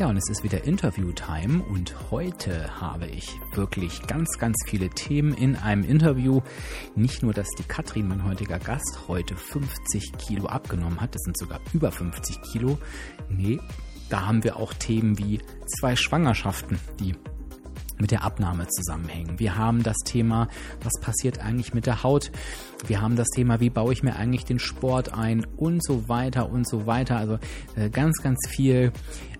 Ja, und es ist wieder Interview-Time und heute habe ich wirklich ganz, ganz viele Themen in einem Interview. Nicht nur, dass die Katrin, mein heutiger Gast, heute 50 Kilo abgenommen hat, das sind sogar über 50 Kilo. Nee, da haben wir auch Themen wie zwei Schwangerschaften, die mit der Abnahme zusammenhängen. Wir haben das Thema, was passiert eigentlich mit der Haut. Wir haben das Thema, wie baue ich mir eigentlich den Sport ein und so weiter und so weiter. Also äh, ganz, ganz viel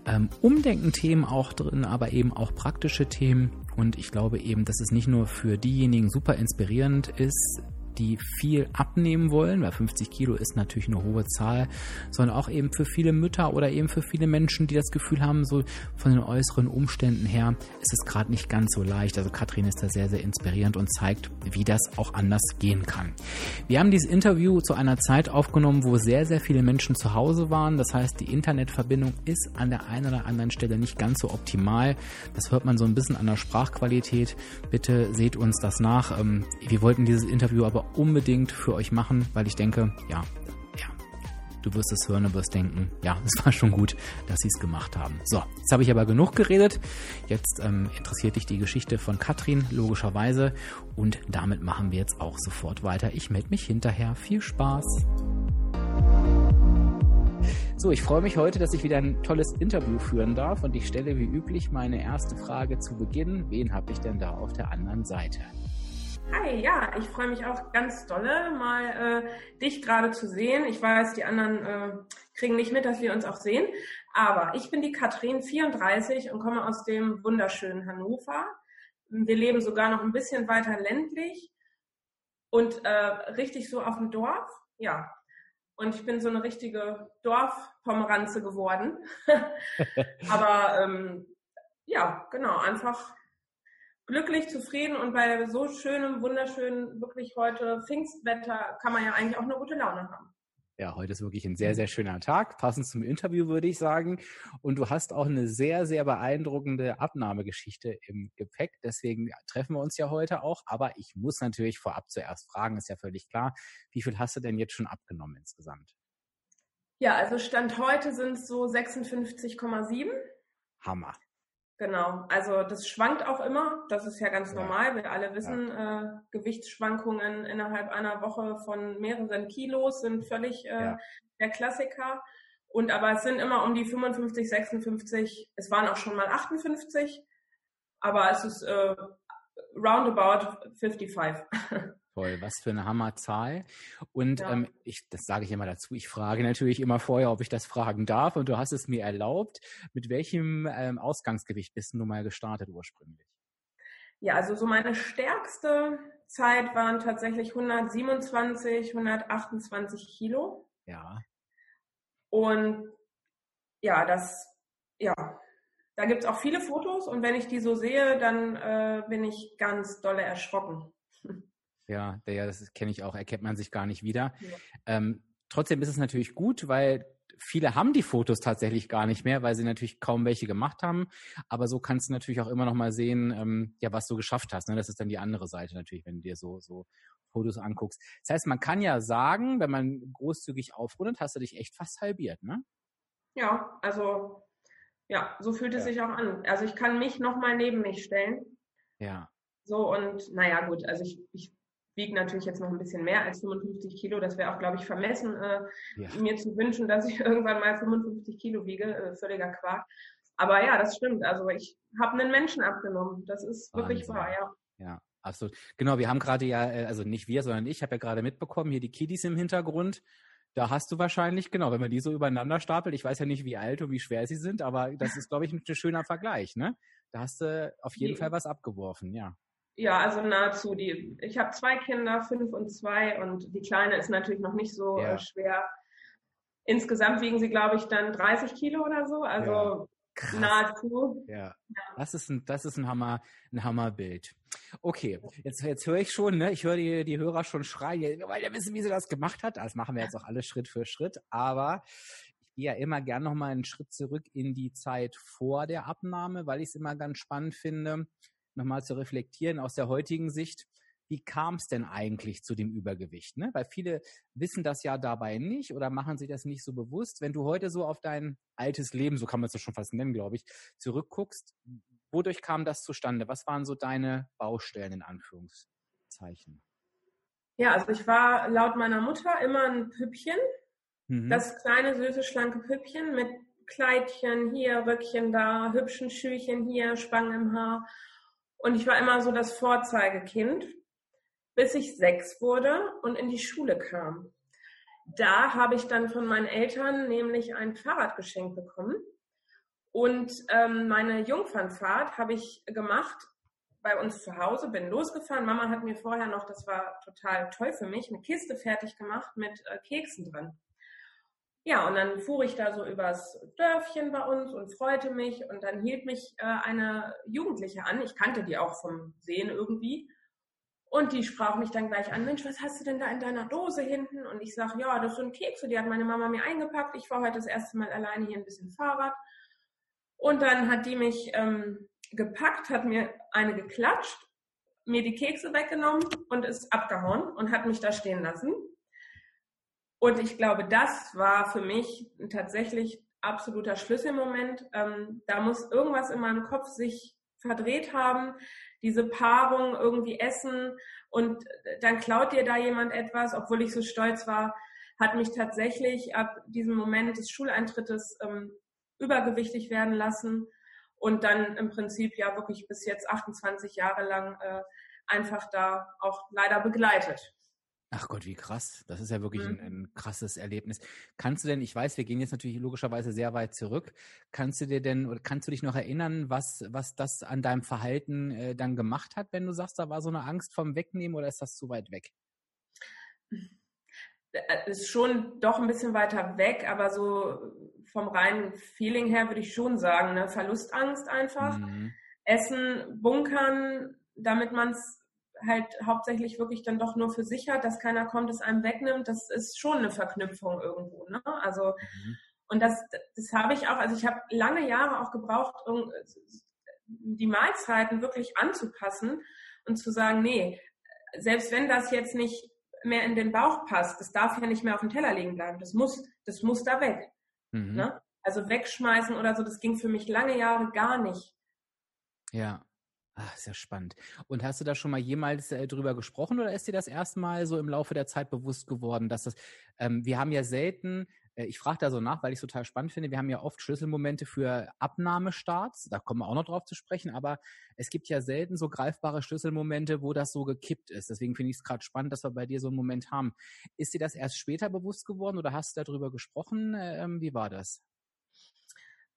ähm, Umdenken-Themen auch drin, aber eben auch praktische Themen. Und ich glaube eben, dass es nicht nur für diejenigen super inspirierend ist, die viel abnehmen wollen, weil 50 Kilo ist natürlich eine hohe Zahl, sondern auch eben für viele Mütter oder eben für viele Menschen, die das Gefühl haben, so von den äußeren Umständen her ist es gerade nicht ganz so leicht. Also Katrin ist da sehr, sehr inspirierend und zeigt, wie das auch anders gehen kann. Wir haben dieses Interview zu einer Zeit aufgenommen, wo sehr, sehr viele Menschen zu Hause waren. Das heißt, die Internetverbindung ist an der einen oder anderen Stelle nicht ganz so optimal. Das hört man so ein bisschen an der Sprachqualität. Bitte seht uns das nach. Ähm, wir wollten dieses Interview aber unbedingt für euch machen, weil ich denke, ja, ja, du wirst es hören und wirst denken, ja, es war schon gut, dass sie es gemacht haben. So, jetzt habe ich aber genug geredet. Jetzt ähm, interessiert dich die Geschichte von Katrin, logischerweise. Und damit machen wir jetzt auch sofort weiter. Ich melde mich hinterher. Viel Spaß! So, ich freue mich heute, dass ich wieder ein tolles Interview führen darf und ich stelle wie üblich meine erste Frage zu Beginn. Wen habe ich denn da auf der anderen Seite? Hi, ja, ich freue mich auch ganz dolle, mal äh, dich gerade zu sehen. Ich weiß, die anderen äh, kriegen nicht mit, dass wir uns auch sehen. Aber ich bin die Katrin, 34 und komme aus dem wunderschönen Hannover. Wir leben sogar noch ein bisschen weiter ländlich und äh, richtig so auf dem Dorf. Ja, und ich bin so eine richtige Dorfpomeranze geworden. Aber ähm, ja, genau, einfach glücklich, zufrieden und bei so schönem, wunderschönen, wirklich heute Pfingstwetter kann man ja eigentlich auch eine gute Laune haben. Ja, heute ist wirklich ein sehr, sehr schöner Tag, passend zum Interview, würde ich sagen. Und du hast auch eine sehr, sehr beeindruckende Abnahmegeschichte im Gepäck. Deswegen treffen wir uns ja heute auch. Aber ich muss natürlich vorab zuerst fragen, ist ja völlig klar. Wie viel hast du denn jetzt schon abgenommen insgesamt? Ja, also Stand heute sind es so 56,7. Hammer. Genau, also das schwankt auch immer, das ist ja ganz ja. normal. Wir alle wissen, ja. äh, Gewichtsschwankungen innerhalb einer Woche von mehreren Kilos sind völlig äh, ja. der Klassiker. Und aber es sind immer um die 55, 56, es waren auch schon mal 58, aber es ist äh, roundabout 55. Toll, was für eine Hammerzahl. Und ja. ähm, ich, das sage ich immer dazu, ich frage natürlich immer vorher, ob ich das fragen darf und du hast es mir erlaubt. Mit welchem ähm, Ausgangsgewicht bist du mal gestartet ursprünglich? Ja, also so meine stärkste Zeit waren tatsächlich 127, 128 Kilo. Ja. Und ja, das, ja, da gibt's auch viele Fotos und wenn ich die so sehe, dann äh, bin ich ganz dolle erschrocken. Ja, der, das kenne ich auch, erkennt man sich gar nicht wieder. Ja. Ähm, trotzdem ist es natürlich gut, weil viele haben die Fotos tatsächlich gar nicht mehr, weil sie natürlich kaum welche gemacht haben. Aber so kannst du natürlich auch immer noch mal sehen, ähm, ja, was du geschafft hast. Ne? Das ist dann die andere Seite natürlich, wenn du dir so, so Fotos anguckst. Das heißt, man kann ja sagen, wenn man großzügig aufrundet, hast du dich echt fast halbiert, ne? Ja, also ja, so fühlt es ja. sich auch an. Also ich kann mich noch mal neben mich stellen. Ja. So und naja gut, also ich, ich wiege natürlich jetzt noch ein bisschen mehr als 55 Kilo. Das wäre auch, glaube ich, vermessen, äh, ja. mir zu wünschen, dass ich irgendwann mal 55 Kilo wiege. Äh, völliger Quark. Aber ja, das stimmt. Also ich habe einen Menschen abgenommen. Das ist Wahnsinn. wirklich wahr, ja. Ja, absolut. Genau, wir haben gerade ja, äh, also nicht wir, sondern ich, habe ja gerade mitbekommen, hier die Kiddies im Hintergrund. Da hast du wahrscheinlich, genau, wenn man die so übereinander stapelt, ich weiß ja nicht, wie alt und wie schwer sie sind, aber das ist, glaube ich, ein schöner Vergleich, ne? Da hast du auf jeden die, Fall was abgeworfen, ja. Ja, also nahezu. Die, ich habe zwei Kinder, fünf und zwei, und die Kleine ist natürlich noch nicht so ja. Äh, schwer. Insgesamt wiegen sie, glaube ich, dann 30 Kilo oder so. Also Krass. Nahezu. Ja. ja. Das ist ein, das ist ein Hammer, ein Hammerbild. Okay, jetzt, jetzt höre ich schon, ne? Ich höre die, die Hörer schon schreien, weil wir wissen, wie sie das gemacht hat. Das machen wir jetzt auch alles Schritt für Schritt. Aber ich gehe ja immer gern nochmal einen Schritt zurück in die Zeit vor der Abnahme, weil ich es immer ganz spannend finde, nochmal zu reflektieren aus der heutigen Sicht wie kam es denn eigentlich zu dem Übergewicht? Ne? Weil viele wissen das ja dabei nicht oder machen sich das nicht so bewusst. Wenn du heute so auf dein altes Leben, so kann man es ja schon fast nennen, glaube ich, zurückguckst, wodurch kam das zustande? Was waren so deine Baustellen in Anführungszeichen? Ja, also ich war laut meiner Mutter immer ein Püppchen. Mhm. Das kleine, süße, schlanke Püppchen mit Kleidchen hier, Röckchen da, hübschen Schüchen hier, Spangen im Haar. Und ich war immer so das Vorzeigekind bis ich sechs wurde und in die Schule kam. Da habe ich dann von meinen Eltern nämlich ein Fahrrad geschenkt bekommen. Und ähm, meine Jungfernfahrt habe ich gemacht bei uns zu Hause, bin losgefahren. Mama hat mir vorher noch, das war total toll für mich, eine Kiste fertig gemacht mit äh, Keksen drin. Ja, und dann fuhr ich da so übers Dörfchen bei uns und freute mich. Und dann hielt mich äh, eine Jugendliche an. Ich kannte die auch vom Sehen irgendwie. Und die sprach mich dann gleich an, Mensch, was hast du denn da in deiner Dose hinten? Und ich sage, ja, das sind Kekse, die hat meine Mama mir eingepackt. Ich fahre heute das erste Mal alleine hier ein bisschen Fahrrad. Und dann hat die mich ähm, gepackt, hat mir eine geklatscht, mir die Kekse weggenommen und ist abgehauen und hat mich da stehen lassen. Und ich glaube, das war für mich tatsächlich absoluter Schlüsselmoment. Ähm, da muss irgendwas in meinem Kopf sich verdreht haben, diese Paarung irgendwie essen und dann klaut dir da jemand etwas, obwohl ich so stolz war, hat mich tatsächlich ab diesem Moment des Schuleintrittes ähm, übergewichtig werden lassen und dann im Prinzip ja wirklich bis jetzt 28 Jahre lang äh, einfach da auch leider begleitet. Ach Gott, wie krass. Das ist ja wirklich mhm. ein, ein, krasses Erlebnis. Kannst du denn, ich weiß, wir gehen jetzt natürlich logischerweise sehr weit zurück. Kannst du dir denn, oder kannst du dich noch erinnern, was, was das an deinem Verhalten äh, dann gemacht hat, wenn du sagst, da war so eine Angst vom Wegnehmen oder ist das zu weit weg? Äh, ist schon doch ein bisschen weiter weg, aber so vom reinen Feeling her würde ich schon sagen, ne? Verlustangst einfach. Mhm. Essen, bunkern, damit man es halt hauptsächlich wirklich dann doch nur für sich hat, dass keiner kommt, es einem wegnimmt, das ist schon eine Verknüpfung irgendwo. Ne? Also mhm. und das, das habe ich auch, also ich habe lange Jahre auch gebraucht, um die Mahlzeiten wirklich anzupassen und zu sagen, nee, selbst wenn das jetzt nicht mehr in den Bauch passt, das darf ja nicht mehr auf dem Teller liegen bleiben. Das muss, das muss da weg. Mhm. Ne? Also wegschmeißen oder so, das ging für mich lange Jahre gar nicht. Ja. Ach, sehr spannend. Und hast du da schon mal jemals äh, drüber gesprochen oder ist dir das erstmal so im Laufe der Zeit bewusst geworden, dass das, ähm, wir haben ja selten, ich frage da so nach, weil ich es total spannend finde, wir haben ja oft Schlüsselmomente für Abnahmestarts, da kommen wir auch noch drauf zu sprechen, aber es gibt ja selten so greifbare Schlüsselmomente, wo das so gekippt ist. Deswegen finde ich es gerade spannend, dass wir bei dir so einen Moment haben. Ist dir das erst später bewusst geworden oder hast du darüber gesprochen? Ähm, wie war das?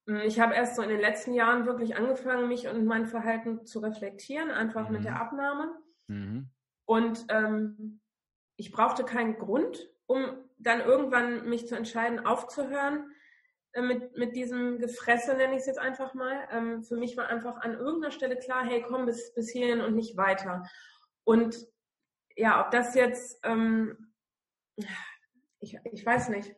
Hm, ich habe erst so in den letzten Jahren wirklich angefangen, mich und mein Verhalten zu reflektieren, einfach mhm. mit der mhm. Abnahme. Mhm. Und ähm, ich brauchte keinen Grund, um dann irgendwann mich zu entscheiden, aufzuhören äh, mit, mit diesem Gefresse, nenne ich es jetzt einfach mal. Ähm, für mich war einfach an irgendeiner Stelle klar, hey, komm bis, bis hierhin und nicht weiter. Und ja, ob das jetzt, ähm, ich, ich weiß nicht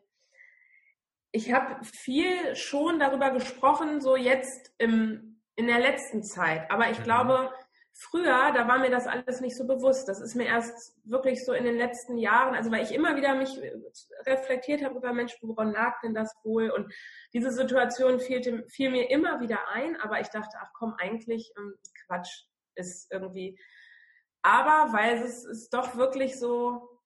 ich habe viel schon darüber gesprochen, so jetzt im, in der letzten Zeit. Aber ich mhm. glaube, früher, da war mir das alles nicht so bewusst. Das ist mir erst wirklich so in den letzten Jahren, also weil ich immer wieder mich reflektiert habe über Mensch, woran lag denn das wohl? Und diese Situation fiel, fiel mir immer wieder ein, aber ich dachte, ach komm, eigentlich ähm, Quatsch ist irgendwie. Aber weil es ist doch wirklich so,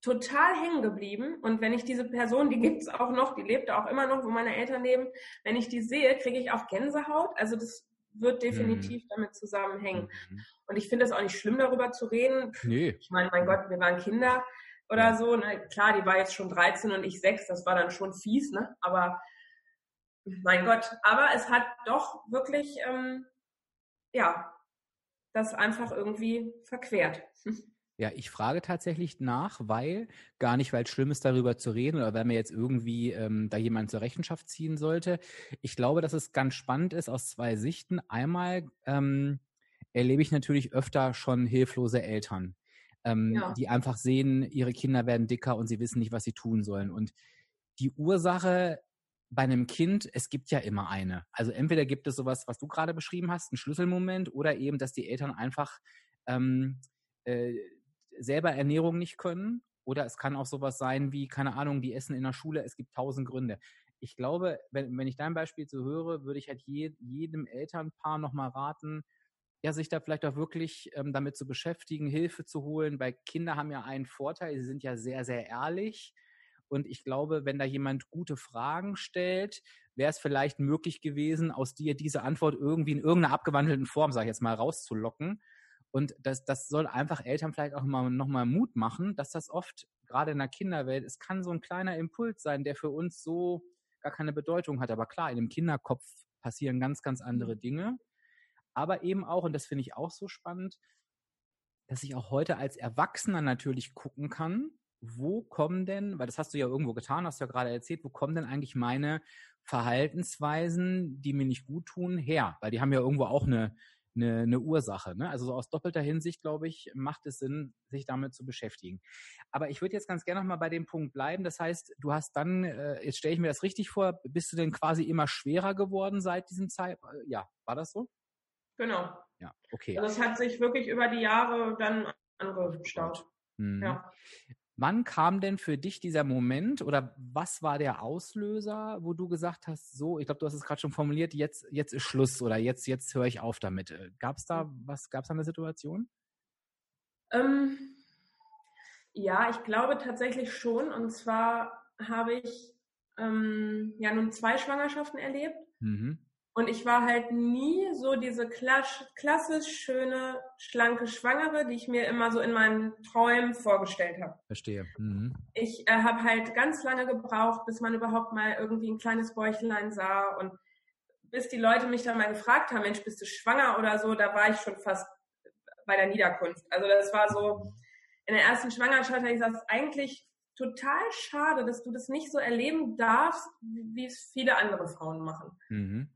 total hängen geblieben. Und wenn ich diese Person, die gibt's auch noch, die lebt auch immer noch, wo meine Eltern leben, wenn ich die sehe, kriege ich auch Gänsehaut. Also das wird definitiv mhm. damit zusammenhängen. Mhm. Und ich finde es auch nicht schlimm, darüber zu reden. Nee. Ich meine, mein Gott, wir waren Kinder oder so. Ne? Klar, die war jetzt schon 13 und ich 6, das war dann schon fies, ne? Aber mein Gott, aber es hat doch wirklich, ähm, ja, das einfach irgendwie verquert. Ja, ich frage tatsächlich nach, weil, gar nicht, weil es schlimm ist, darüber zu reden oder weil mir jetzt irgendwie ähm, da jemand zur Rechenschaft ziehen sollte. Ich glaube, dass es ganz spannend ist aus zwei Sichten. Einmal ähm, erlebe ich natürlich öfter schon hilflose Eltern, ähm, ja. die einfach sehen, ihre Kinder werden dicker und sie wissen nicht, was sie tun sollen. Und die Ursache bei einem Kind, es gibt ja immer eine. Also entweder gibt es sowas, was du gerade beschrieben hast, einen Schlüsselmoment, oder eben, dass die Eltern einfach ähm, äh, selber Ernährung nicht können. Oder es kann auch sowas sein wie, keine Ahnung, die essen in der Schule. Es gibt tausend Gründe. Ich glaube, wenn, wenn ich dein Beispiel so höre, würde ich halt je, jedem Elternpaar nochmal raten, ja, sich da vielleicht auch wirklich ähm, damit zu beschäftigen, Hilfe zu holen, weil Kinder haben ja einen Vorteil, sie sind ja sehr, sehr ehrlich. Und ich glaube, wenn da jemand gute Fragen stellt, wäre es vielleicht möglich gewesen, aus dir diese Antwort irgendwie in irgendeiner abgewandelten Form, sage ich jetzt mal, rauszulocken. Und das, das soll einfach Eltern vielleicht auch mal nochmal Mut machen, dass das oft, gerade in der Kinderwelt, es kann so ein kleiner Impuls sein, der für uns so gar keine Bedeutung hat. Aber klar, in dem Kinderkopf passieren ganz, ganz andere mhm. Dinge. Aber eben auch, und das finde ich auch so spannend, dass ich auch heute als Erwachsener natürlich gucken kann, wo kommen denn, weil das hast du ja irgendwo getan, hast du ja gerade erzählt, wo kommen denn eigentlich meine Verhaltensweisen, die mir nicht gut tun, her? Weil die haben ja irgendwo auch eine, eine, eine Ursache. Ne? Also so aus doppelter Hinsicht, glaube ich, macht es Sinn, sich damit zu beschäftigen. Aber ich würde jetzt ganz gerne noch mal bei dem Punkt bleiben. Das heißt, du hast dann, äh, jetzt stelle ich mir das richtig vor, bist du denn quasi immer schwerer geworden seit diesem Zeit? Äh, ja, war das so? Genau. Ja, okay. Also es hat sich wirklich über die Jahre dann angestaut. Mhm. Ja. Wann kam denn für dich dieser Moment oder was war der Auslöser, wo du gesagt hast, so, ich glaube, du hast es gerade schon formuliert, jetzt, jetzt ist Schluss oder jetzt, jetzt höre ich auf damit. Äh, gab es da was, gab es da eine Situation? Ähm, ja, ich glaube tatsächlich schon. Und zwar habe ich ähm, ja nun zwei Schwangerschaften erlebt. Mhm. Und ich war halt nie so diese klassisch schöne, schlanke Schwangere, die ich mir immer so in meinen Träumen vorgestellt habe. Verstehe. Mhm. Ich äh, habe halt ganz lange gebraucht, bis man überhaupt mal irgendwie ein kleines Bäuchlein sah und bis die Leute mich dann mal gefragt haben, Mensch, bist du schwanger oder so, da war ich schon fast bei der Niederkunft. Also das war so, in der ersten Schwangerschaft habe ich gesagt, eigentlich total schade, dass du das nicht so erleben darfst, wie es viele andere Frauen machen. Mhm.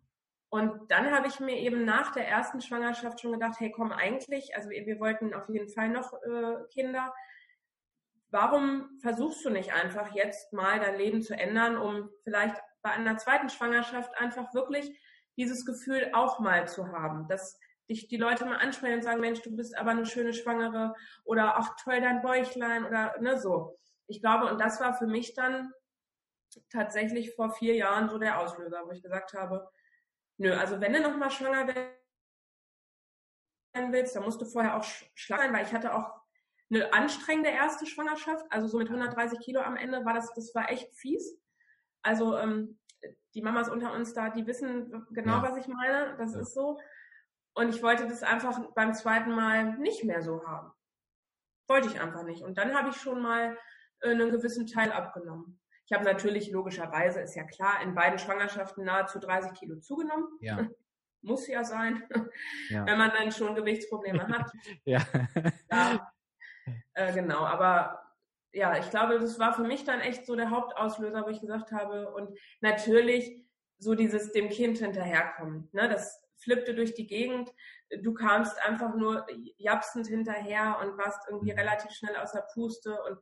Und dann habe ich mir eben nach der ersten Schwangerschaft schon gedacht, hey, komm, eigentlich, also wir, wir wollten auf jeden Fall noch äh, Kinder. Warum versuchst du nicht einfach jetzt mal dein Leben zu ändern, um vielleicht bei einer zweiten Schwangerschaft einfach wirklich dieses Gefühl auch mal zu haben, dass dich die Leute mal ansprechen und sagen, Mensch, du bist aber eine schöne Schwangere oder ach toll dein Bäuchlein oder ne so. Ich glaube, und das war für mich dann tatsächlich vor vier Jahren so der Auslöser, wo ich gesagt habe, Nö, also wenn du nochmal schwanger werden willst, dann musst du vorher auch schlank sein, weil ich hatte auch eine anstrengende erste Schwangerschaft, also so mit 130 Kilo am Ende war das, das war echt fies. Also ähm, die Mamas unter uns da, die wissen genau, ja. was ich meine. Das ja. ist so. Und ich wollte das einfach beim zweiten Mal nicht mehr so haben. Wollte ich einfach nicht. Und dann habe ich schon mal äh, einen gewissen Teil abgenommen. Ich habe natürlich logischerweise, ist ja klar, in beiden Schwangerschaften nahezu 30 Kilo zugenommen. Ja. Muss ja sein, ja. wenn man dann schon Gewichtsprobleme hat. ja. ja. Äh, genau, aber ja, ich glaube, das war für mich dann echt so der Hauptauslöser, wo ich gesagt habe, und natürlich so dieses dem Kind hinterherkommen. Ne? Das flippte durch die Gegend. Du kamst einfach nur japsend hinterher und warst irgendwie mhm. relativ schnell aus der Puste und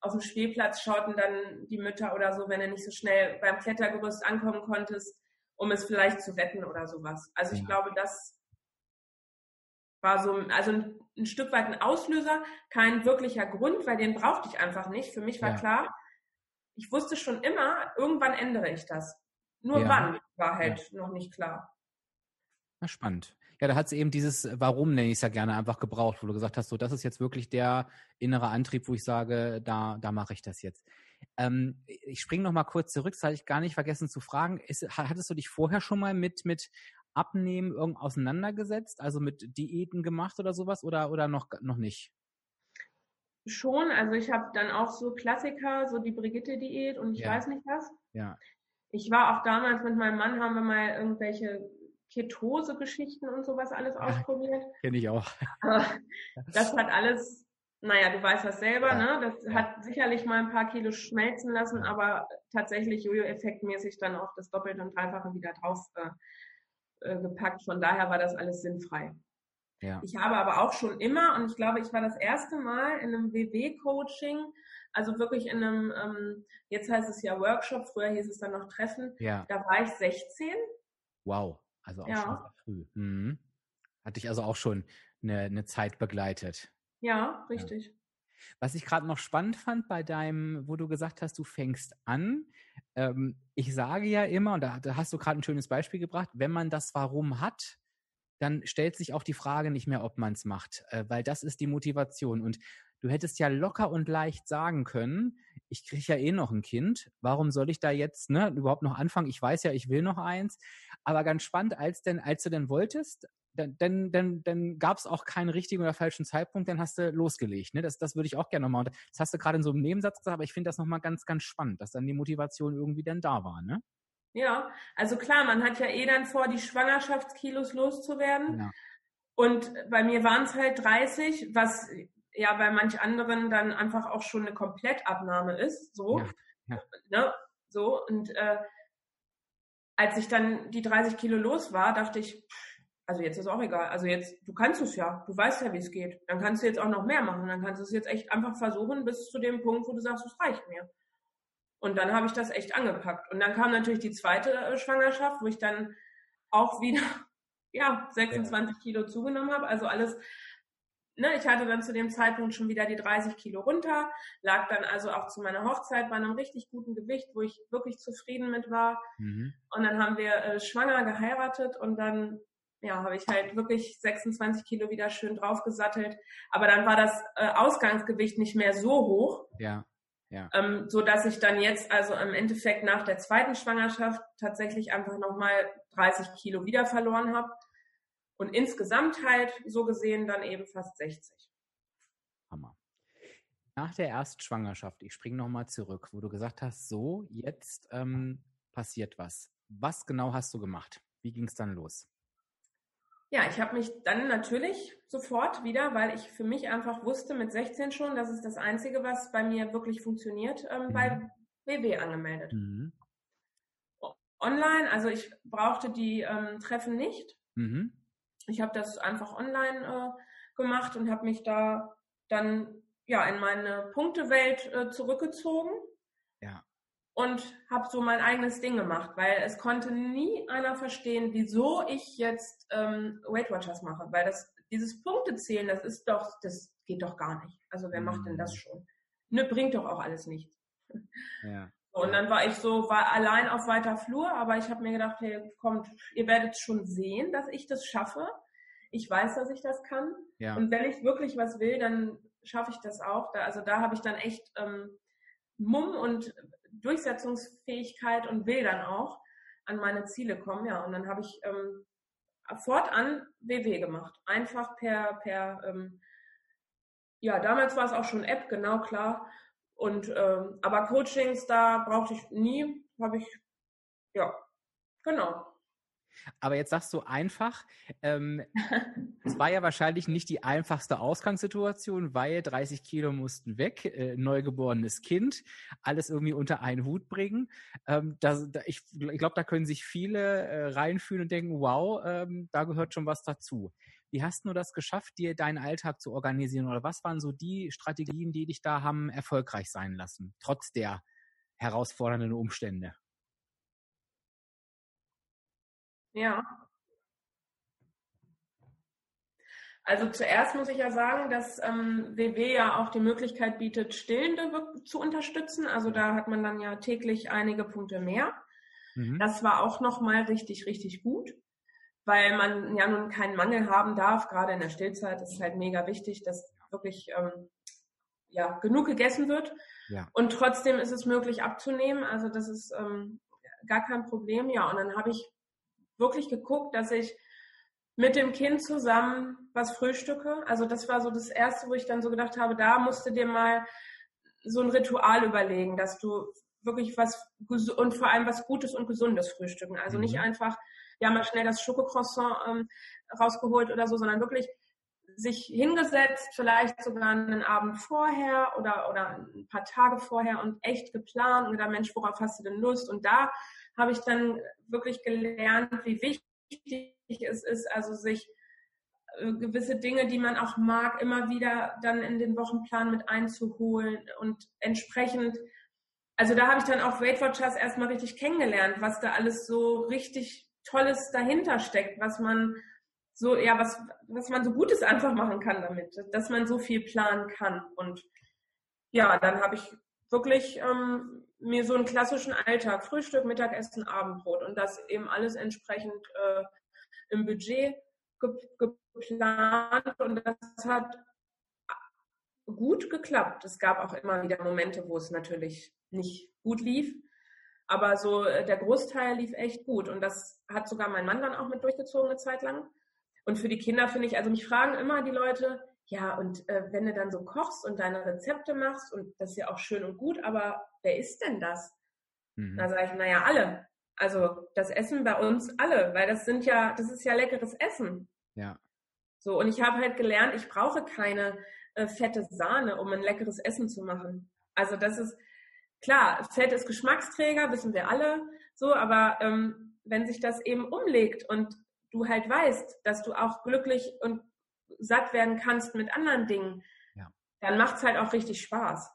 auf dem Spielplatz schauten dann die Mütter oder so, wenn du nicht so schnell beim Klettergerüst ankommen konntest, um es vielleicht zu retten oder sowas. Also ich ja. glaube, das war so, also ein, ein, Stück weit ein Auslöser, kein wirklicher Grund, weil den brauchte ich einfach nicht. Für mich war ja. klar, ich wusste schon immer, irgendwann ändere ich das. Nur ja. wann war halt noch nicht klar. Na, spannend. Ja, da hat sie eben dieses Warum, nenne ich es ja gerne, einfach gebraucht, wo du gesagt hast, so, das ist jetzt wirklich der innere Antrieb, wo ich sage, da, da mache ich das jetzt. Ähm, ich springe noch mal kurz zurück, das hatte ich gar nicht vergessen zu fragen. Ist, hattest du dich vorher schon mal mit, mit Abnehmen irgend auseinandergesetzt, also mit Diäten gemacht oder sowas oder, oder noch, noch nicht? Schon, also ich habe dann auch so Klassiker, so die Brigitte-Diät und ich ja. weiß nicht was. Ja. Ich war auch damals mit meinem Mann, haben wir mal irgendwelche Ketose-Geschichten und sowas alles ja, ausprobiert. Kenne ich auch. das hat alles naja, du weißt das selber, ja. ne? Das hat sicherlich mal ein paar Kilo schmelzen lassen, aber tatsächlich Jojo-Effektmäßig dann auch das Doppelte und Dreifache wieder drauf äh, äh, gepackt. Von daher war das alles sinnfrei. Ja. Ich habe aber auch schon immer, und ich glaube, ich war das erste Mal in einem WW-Coaching, also wirklich in einem, ähm, jetzt heißt es ja Workshop, früher hieß es dann noch Treffen, ja. da war ich 16. Wow, also auch ja. schon sehr früh. Mhm. Hatte ich also auch schon eine, eine Zeit begleitet. Ja, richtig. Ja. Was ich gerade noch spannend fand bei deinem, wo du gesagt hast, du fängst an. Ähm, ich sage ja immer, und da, da hast du gerade ein schönes Beispiel gebracht, wenn man das Warum hat, dann stellt sich auch die Frage nicht mehr, ob man es macht, äh, weil das ist die Motivation. Und du hättest ja locker und leicht sagen können, ich kriege ja eh noch ein Kind, warum soll ich da jetzt ne, überhaupt noch anfangen? Ich weiß ja, ich will noch eins. Aber ganz spannend, als denn, als du denn wolltest, dann, dann, dann, dann gab es auch keinen richtigen oder falschen Zeitpunkt, dann hast du losgelegt. Ne? Das, das würde ich auch gerne nochmal. Das hast du gerade in so einem Nebensatz gesagt, aber ich finde das nochmal ganz, ganz spannend, dass dann die Motivation irgendwie dann da war. Ne? Ja, also klar, man hat ja eh dann vor, die Schwangerschaftskilos loszuwerden. Ja. Und bei mir waren es halt 30, was ja bei manch anderen dann einfach auch schon eine Komplettabnahme ist. So. Ja. Ja. Ne? So. Und äh, als ich dann die 30 Kilo los war, dachte ich, also jetzt ist auch egal. Also jetzt, du kannst es ja, du weißt ja, wie es geht. Dann kannst du jetzt auch noch mehr machen. Dann kannst du es jetzt echt einfach versuchen bis zu dem Punkt, wo du sagst, es reicht mir. Und dann habe ich das echt angepackt. Und dann kam natürlich die zweite äh, Schwangerschaft, wo ich dann auch wieder ja 26 ja. Kilo zugenommen habe. Also alles, ne, ich hatte dann zu dem Zeitpunkt schon wieder die 30 Kilo runter, lag dann also auch zu meiner Hochzeit bei einem richtig guten Gewicht, wo ich wirklich zufrieden mit war. Mhm. Und dann haben wir äh, schwanger geheiratet und dann ja, habe ich halt wirklich 26 Kilo wieder schön draufgesattelt. Aber dann war das äh, Ausgangsgewicht nicht mehr so hoch. Ja. Ja. Ähm, so dass ich dann jetzt also im Endeffekt nach der zweiten Schwangerschaft tatsächlich einfach nochmal 30 Kilo wieder verloren habe und insgesamt halt so gesehen dann eben fast 60. Hammer. Nach der ersten Schwangerschaft, ich springe nochmal zurück, wo du gesagt hast, so, jetzt ähm, passiert was. Was genau hast du gemacht? Wie ging es dann los? Ja, ich habe mich dann natürlich sofort wieder, weil ich für mich einfach wusste mit 16 schon, das ist das Einzige, was bei mir wirklich funktioniert, ähm, mhm. bei WW angemeldet. Mhm. Online, also ich brauchte die ähm, Treffen nicht. Mhm. Ich habe das einfach online äh, gemacht und habe mich da dann ja in meine Punktewelt äh, zurückgezogen. Ja und habe so mein eigenes Ding gemacht, weil es konnte nie einer verstehen, wieso ich jetzt ähm, Weight Watchers mache, weil das dieses Punktezählen, das ist doch, das geht doch gar nicht. Also wer mhm. macht denn das mhm. schon? Ne, bringt doch auch alles nichts. Ja. Und dann war ich so, war allein auf weiter Flur, aber ich habe mir gedacht, hey, kommt, ihr werdet schon sehen, dass ich das schaffe. Ich weiß, dass ich das kann. Ja. Und wenn ich wirklich was will, dann schaffe ich das auch. Da, also da habe ich dann echt ähm, Mumm und Durchsetzungsfähigkeit und will dann auch an meine Ziele kommen. Ja, und dann habe ich ähm, fortan WW gemacht. Einfach per, per ähm, ja, damals war es auch schon App, genau klar. Und ähm, aber Coachings, da brauchte ich nie, habe ich, ja, genau. Aber jetzt sagst du einfach, ähm, es war ja wahrscheinlich nicht die einfachste Ausgangssituation, weil 30 Kilo mussten weg, äh, neugeborenes Kind, alles irgendwie unter einen Hut bringen. Ähm, das, da, ich ich glaube, da können sich viele äh, reinfühlen und denken, wow, ähm, da gehört schon was dazu. Wie hast du das geschafft, dir deinen Alltag zu organisieren? Oder was waren so die Strategien, die dich da haben erfolgreich sein lassen, trotz der herausfordernden Umstände? Ja. Also zuerst muss ich ja sagen, dass ähm, WW ja auch die Möglichkeit bietet, Stillende zu unterstützen. Also da hat man dann ja täglich einige Punkte mehr. Mhm. Das war auch nochmal richtig, richtig gut, weil man ja nun keinen Mangel haben darf. Gerade in der Stillzeit ist es halt mega wichtig, dass wirklich ähm, ja, genug gegessen wird. Ja. Und trotzdem ist es möglich abzunehmen. Also das ist ähm, gar kein Problem. Ja, und dann habe ich wirklich geguckt, dass ich mit dem Kind zusammen was frühstücke. Also das war so das Erste, wo ich dann so gedacht habe, da musst du dir mal so ein Ritual überlegen, dass du wirklich was und vor allem was Gutes und Gesundes frühstücken. Also mhm. nicht einfach, ja, mal schnell das Schokocroissant ähm, rausgeholt oder so, sondern wirklich sich hingesetzt, vielleicht sogar einen Abend vorher oder, oder ein paar Tage vorher und echt geplant und gesagt, Mensch, worauf hast du denn Lust? Und da habe ich dann wirklich gelernt, wie wichtig es ist, also sich äh, gewisse Dinge, die man auch mag, immer wieder dann in den Wochenplan mit einzuholen und entsprechend, also da habe ich dann auch Weight Watchers erstmal richtig kennengelernt, was da alles so richtig Tolles dahinter steckt, was man so, ja, was, was man so Gutes einfach machen kann damit, dass man so viel planen kann. Und ja, dann habe ich wirklich ähm, mir so einen klassischen Alltag, Frühstück, Mittagessen, Abendbrot und das eben alles entsprechend äh, im Budget geplant und das hat gut geklappt. Es gab auch immer wieder Momente, wo es natürlich nicht gut lief, aber so äh, der Großteil lief echt gut und das hat sogar mein Mann dann auch mit durchgezogen eine Zeit lang. Und für die Kinder finde ich, also mich fragen immer die Leute, ja, und äh, wenn du dann so kochst und deine Rezepte machst, und das ist ja auch schön und gut, aber wer ist denn das? Mhm. Da sage ich, naja, alle. Also das essen bei uns alle, weil das sind ja, das ist ja leckeres Essen. Ja. So, und ich habe halt gelernt, ich brauche keine äh, fette Sahne, um ein leckeres Essen zu machen. Also das ist, klar, Fett ist Geschmacksträger, wissen wir alle so, aber ähm, wenn sich das eben umlegt und du halt weißt, dass du auch glücklich und satt werden kannst mit anderen Dingen, ja. dann macht es halt auch richtig Spaß.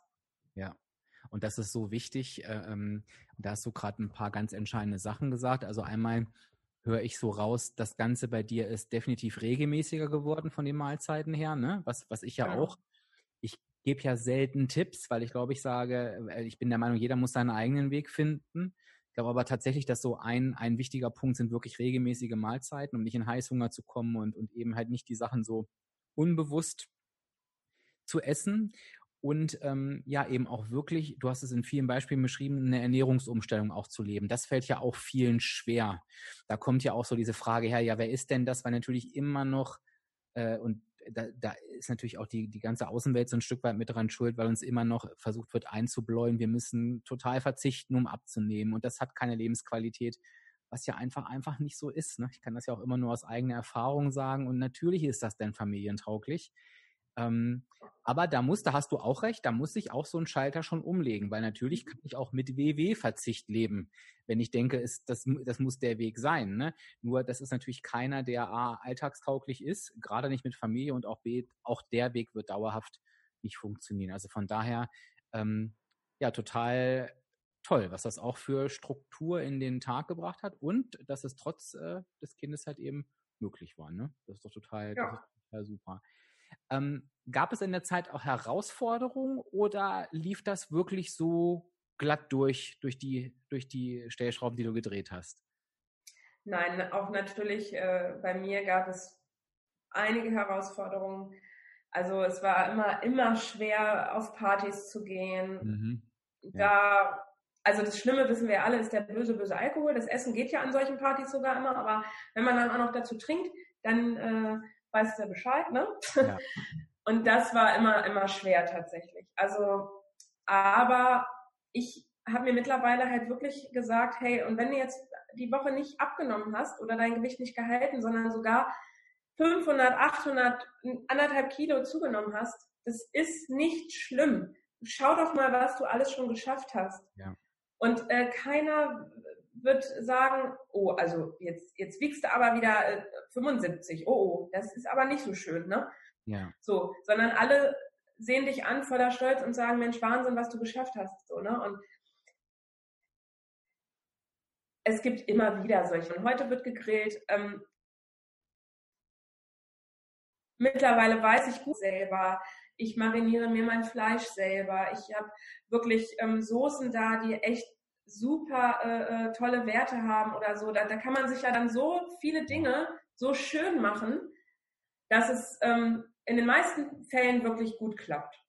Ja. Und das ist so wichtig. Äh, ähm, da hast du gerade ein paar ganz entscheidende Sachen gesagt. Also einmal höre ich so raus, das Ganze bei dir ist definitiv regelmäßiger geworden von den Mahlzeiten her, ne? Was, was ich ja, ja. auch. Gebe ja selten Tipps, weil ich glaube, ich sage, äh, ich bin der Meinung, jeder muss seinen eigenen Weg finden. Ich glaube aber tatsächlich, dass so ein, ein wichtiger Punkt sind wirklich regelmäßige Mahlzeiten, um nicht in Heißhunger zu kommen und, und eben halt nicht die Sachen so unbewusst zu essen und ähm, ja eben auch wirklich, du hast es in vielen Beispielen beschrieben, eine Ernährungsumstellung auch zu leben. Das fällt ja auch vielen schwer. Da kommt ja auch so diese Frage her, ja, wer ist denn das? Weil natürlich immer noch, äh, und da, da ist natürlich auch die, die ganze Außenwelt so ein Stück weit mit dran schuld, weil uns immer noch versucht wird einzubläuen, wir müssen total verzichten, um abzunehmen. Und das hat keine Lebensqualität, was ja einfach, einfach nicht so ist. Ne? Ich kann das ja auch immer nur aus eigener Erfahrung sagen. Und natürlich ist das denn familientauglich. Ähm, aber da muss, da hast du auch recht, da muss ich auch so ein Schalter schon umlegen, weil natürlich kann ich auch mit WW-Verzicht leben, wenn ich denke, ist, das, das muss der Weg sein. Ne? Nur das ist natürlich keiner, der A, alltagstauglich ist, gerade nicht mit Familie und auch B, auch der Weg wird dauerhaft nicht funktionieren. Also von daher, ähm, ja, total toll, was das auch für Struktur in den Tag gebracht hat und dass es trotz äh, des Kindes halt eben möglich war. Ne? Das ist doch total, ja. total super. Ähm, gab es in der Zeit auch Herausforderungen oder lief das wirklich so glatt durch, durch die, durch die Stellschrauben, die du gedreht hast? Nein, auch natürlich äh, bei mir gab es einige Herausforderungen. Also es war immer, immer schwer, auf Partys zu gehen. Mhm. Ja. Da, also das Schlimme wissen wir alle, ist der böse, böse Alkohol. Das Essen geht ja an solchen Partys sogar immer, aber wenn man dann auch noch dazu trinkt, dann äh, weißt ja Bescheid, ne? Ja. Und das war immer, immer schwer tatsächlich. Also, aber ich habe mir mittlerweile halt wirklich gesagt, hey, und wenn du jetzt die Woche nicht abgenommen hast oder dein Gewicht nicht gehalten, sondern sogar 500, 800, anderthalb Kilo zugenommen hast, das ist nicht schlimm. Schau doch mal, was du alles schon geschafft hast. Ja. Und äh, keiner wird sagen, oh, also jetzt, jetzt wiegst du aber wieder äh, 75. Oh, oh, das ist aber nicht so schön, ne? Ja. So, sondern alle sehen dich an voller Stolz und sagen, Mensch, Wahnsinn, was du geschafft hast, so, ne? Und es gibt immer wieder solche. Und heute wird gegrillt. Ähm, mittlerweile weiß ich gut selber. Ich mariniere mir mein Fleisch selber. Ich habe wirklich ähm, Soßen da, die echt super äh, äh, tolle Werte haben oder so. Da, da kann man sich ja dann so viele Dinge so schön machen, dass es ähm, in den meisten Fällen wirklich gut klappt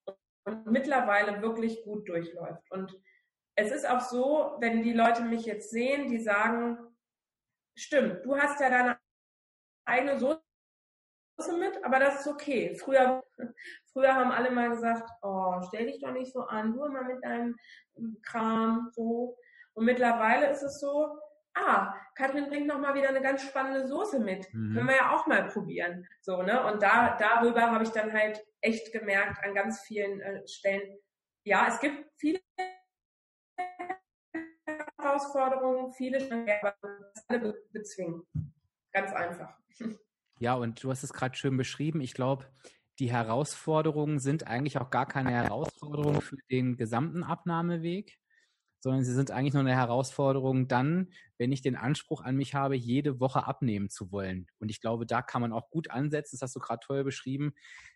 und mittlerweile wirklich gut durchläuft. Und es ist auch so, wenn die Leute mich jetzt sehen, die sagen, stimmt, du hast ja deine eigene Soße mit, aber das ist okay. Früher, früher haben alle mal gesagt, oh, stell dich doch nicht so an, du immer mit deinem Kram, so. Und mittlerweile ist es so, ah, Katrin bringt noch mal wieder eine ganz spannende Soße mit. Mhm. Können wir ja auch mal probieren. So, ne? Und da, darüber habe ich dann halt echt gemerkt an ganz vielen äh, Stellen, ja, es gibt viele Herausforderungen, viele aber alle bezwingen. Ganz einfach. Ja, und du hast es gerade schön beschrieben. Ich glaube, die Herausforderungen sind eigentlich auch gar keine Herausforderungen für den gesamten Abnahmeweg, sondern sie sind eigentlich nur eine Herausforderung dann, wenn ich den Anspruch an mich habe, jede Woche abnehmen zu wollen. Und ich glaube, da kann man auch gut ansetzen, das hast du gerade toll beschrieben,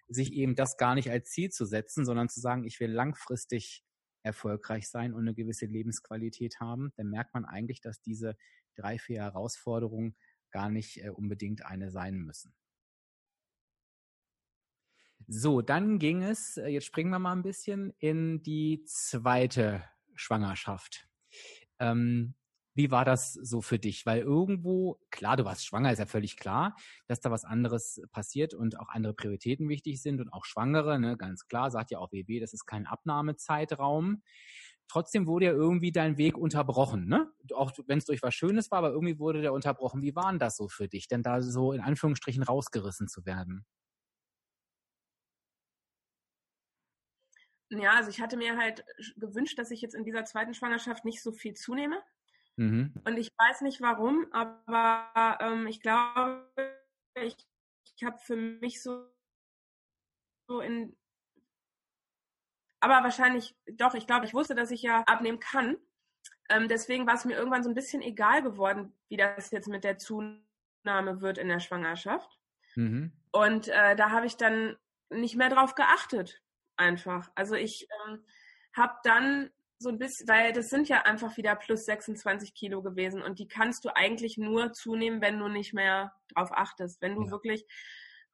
sich eben das gar nicht als Ziel zu setzen, sondern zu sagen, ich will langfristig erfolgreich sein und eine gewisse Lebensqualität haben. Dann merkt man eigentlich, dass diese drei, vier Herausforderungen gar nicht äh, unbedingt eine sein müssen. So, dann ging es, äh, jetzt springen wir mal ein bisschen in die zweite Schwangerschaft. Ähm, wie war das so für dich? Weil irgendwo, klar, du warst schwanger, ist ja völlig klar, dass da was anderes passiert und auch andere Prioritäten wichtig sind und auch Schwangere, ne, ganz klar, sagt ja auch WW, das ist kein Abnahmezeitraum. Trotzdem wurde ja irgendwie dein Weg unterbrochen, ne? Auch wenn es durch was Schönes war, aber irgendwie wurde der unterbrochen. Wie war denn das so für dich, denn da so in Anführungsstrichen rausgerissen zu werden? Ja, also ich hatte mir halt gewünscht, dass ich jetzt in dieser zweiten Schwangerschaft nicht so viel zunehme. Mhm. Und ich weiß nicht warum, aber ähm, ich glaube, ich, ich habe für mich so, so in. Aber wahrscheinlich, doch, ich glaube, ich wusste, dass ich ja abnehmen kann. Ähm, deswegen war es mir irgendwann so ein bisschen egal geworden, wie das jetzt mit der Zunahme wird in der Schwangerschaft. Mhm. Und äh, da habe ich dann nicht mehr drauf geachtet einfach. Also ich ähm, habe dann so ein bisschen, weil das sind ja einfach wieder plus 26 Kilo gewesen und die kannst du eigentlich nur zunehmen, wenn du nicht mehr drauf achtest. Wenn du ja. wirklich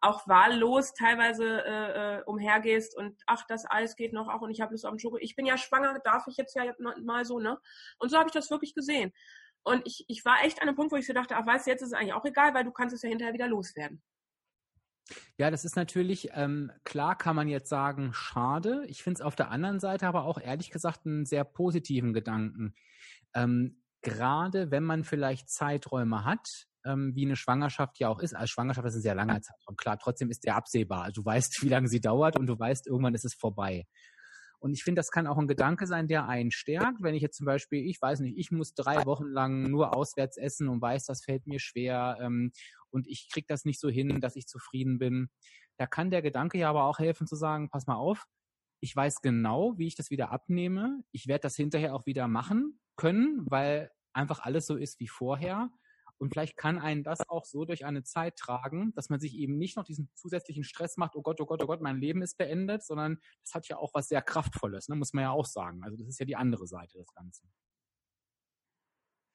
auch wahllos teilweise äh, äh, umhergehst und ach, das Eis geht noch auch und ich habe Lust auf den Schoko. Ich bin ja schwanger, darf ich jetzt ja mal so, ne? Und so habe ich das wirklich gesehen. Und ich, ich war echt an einem Punkt, wo ich so dachte, ach weißt du, jetzt ist es eigentlich auch egal, weil du kannst es ja hinterher wieder loswerden. Ja, das ist natürlich, ähm, klar kann man jetzt sagen, schade. Ich finde es auf der anderen Seite aber auch ehrlich gesagt einen sehr positiven Gedanken. Ähm, Gerade wenn man vielleicht Zeiträume hat, ähm, wie eine Schwangerschaft ja auch ist. Als Schwangerschaft ist ein sehr langer Zeitraum. Klar, trotzdem ist der absehbar. Also du weißt, wie lange sie dauert und du weißt, irgendwann ist es vorbei. Und ich finde, das kann auch ein Gedanke sein, der einen stärkt. Wenn ich jetzt zum Beispiel, ich weiß nicht, ich muss drei Wochen lang nur auswärts essen und weiß, das fällt mir schwer ähm, und ich kriege das nicht so hin, dass ich zufrieden bin. Da kann der Gedanke ja aber auch helfen zu sagen, pass mal auf, ich weiß genau, wie ich das wieder abnehme. Ich werde das hinterher auch wieder machen können, weil einfach alles so ist wie vorher. Und vielleicht kann einen das auch so durch eine Zeit tragen, dass man sich eben nicht noch diesen zusätzlichen Stress macht, oh Gott, oh Gott, oh Gott, mein Leben ist beendet, sondern das hat ja auch was sehr Kraftvolles, ne? muss man ja auch sagen. Also das ist ja die andere Seite des Ganzen.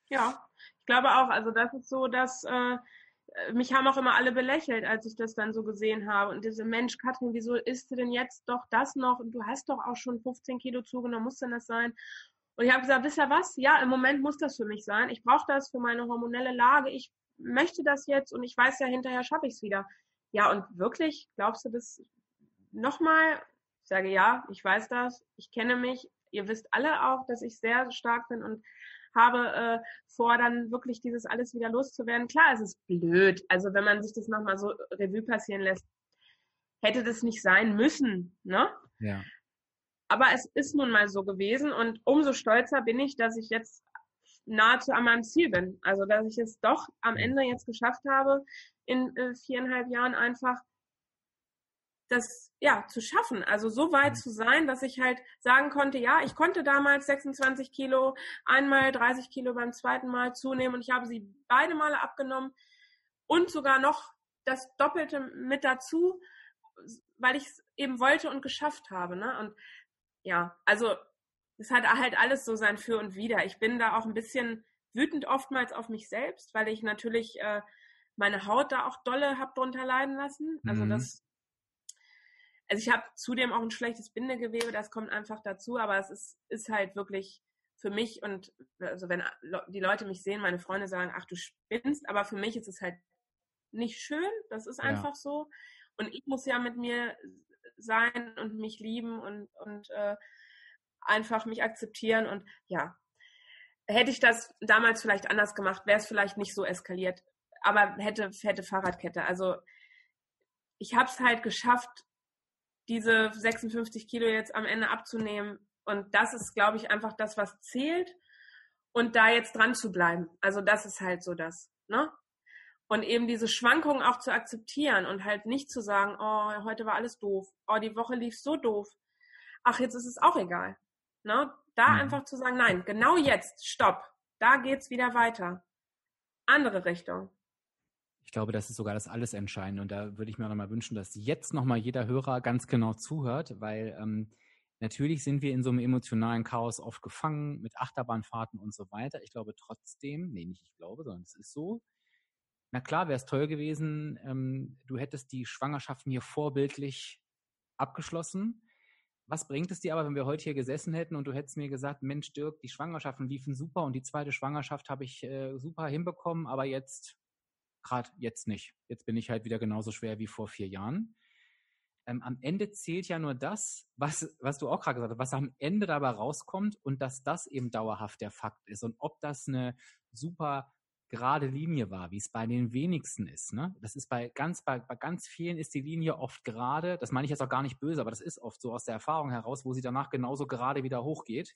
Ja, ich glaube auch. Also das ist so, dass äh, mich haben auch immer alle belächelt, als ich das dann so gesehen habe. Und diese Mensch, Katrin, wieso isst du denn jetzt doch das noch? Und du hast doch auch schon 15 Kilo zugenommen, muss denn das sein? Und ich habe gesagt, wisst ihr was? Ja, im Moment muss das für mich sein. Ich brauche das für meine hormonelle Lage. Ich möchte das jetzt und ich weiß ja, hinterher schaffe ich es wieder. Ja, und wirklich, glaubst du das nochmal? Ich sage ja, ich weiß das, ich kenne mich. Ihr wisst alle auch, dass ich sehr stark bin und habe äh, vor, dann wirklich dieses alles wieder loszuwerden. Klar, es ist blöd. Also wenn man sich das nochmal so Revue passieren lässt, hätte das nicht sein müssen, ne? Ja. Aber es ist nun mal so gewesen und umso stolzer bin ich, dass ich jetzt nahezu an meinem Ziel bin. Also, dass ich es doch am Ende jetzt geschafft habe, in äh, viereinhalb Jahren einfach das ja zu schaffen. Also so weit zu sein, dass ich halt sagen konnte, ja, ich konnte damals 26 Kilo, einmal 30 Kilo beim zweiten Mal zunehmen und ich habe sie beide Male abgenommen und sogar noch das Doppelte mit dazu, weil ich es eben wollte und geschafft habe. Ne? Und ja, also es hat halt alles so sein Für und Wider. Ich bin da auch ein bisschen wütend oftmals auf mich selbst, weil ich natürlich äh, meine Haut da auch dolle hab drunter leiden lassen. Also mhm. das, also ich habe zudem auch ein schlechtes Bindegewebe, das kommt einfach dazu, aber es ist, ist halt wirklich für mich und also wenn die Leute mich sehen, meine Freunde sagen, ach du spinnst, aber für mich ist es halt nicht schön, das ist einfach ja. so. Und ich muss ja mit mir sein und mich lieben und, und äh, einfach mich akzeptieren und ja. hätte ich das damals vielleicht anders gemacht, wäre es vielleicht nicht so eskaliert. Aber hätte, hätte Fahrradkette. Also ich habe es halt geschafft, diese 56 Kilo jetzt am Ende abzunehmen. Und das ist, glaube ich, einfach das, was zählt. Und da jetzt dran zu bleiben. Also das ist halt so das. Ne? Und eben diese Schwankungen auch zu akzeptieren und halt nicht zu sagen, oh, heute war alles doof. Oh, die Woche lief so doof. Ach, jetzt ist es auch egal. Ne? Da mhm. einfach zu sagen, nein, genau jetzt, stopp. Da geht's wieder weiter. Andere Richtung. Ich glaube, das ist sogar das alles Entscheidende. Und da würde ich mir auch nochmal wünschen, dass jetzt nochmal jeder Hörer ganz genau zuhört, weil ähm, natürlich sind wir in so einem emotionalen Chaos oft gefangen mit Achterbahnfahrten und so weiter. Ich glaube trotzdem, nee, nicht ich glaube, sondern es ist so. Na klar, wäre es toll gewesen, ähm, du hättest die Schwangerschaft mir vorbildlich abgeschlossen. Was bringt es dir aber, wenn wir heute hier gesessen hätten und du hättest mir gesagt, Mensch, Dirk, die Schwangerschaften liefen super und die zweite Schwangerschaft habe ich äh, super hinbekommen, aber jetzt, gerade jetzt nicht. Jetzt bin ich halt wieder genauso schwer wie vor vier Jahren. Ähm, am Ende zählt ja nur das, was, was du auch gerade gesagt hast, was am Ende dabei rauskommt und dass das eben dauerhaft der Fakt ist. Und ob das eine super gerade Linie war, wie es bei den wenigsten ist. Ne? Das ist bei ganz, bei, bei ganz vielen ist die Linie oft gerade, das meine ich jetzt auch gar nicht böse, aber das ist oft so aus der Erfahrung heraus, wo sie danach genauso gerade wieder hochgeht.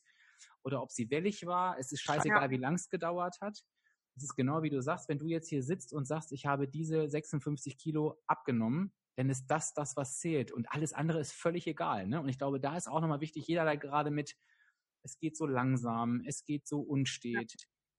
Oder ob sie wellig war, es ist scheißegal, ja. wie lang es gedauert hat. Es ist genau wie du sagst, wenn du jetzt hier sitzt und sagst, ich habe diese 56 Kilo abgenommen, dann ist das das, was zählt. Und alles andere ist völlig egal. Ne? Und ich glaube, da ist auch nochmal wichtig, jeder, der gerade mit, es geht so langsam, es geht so unstet,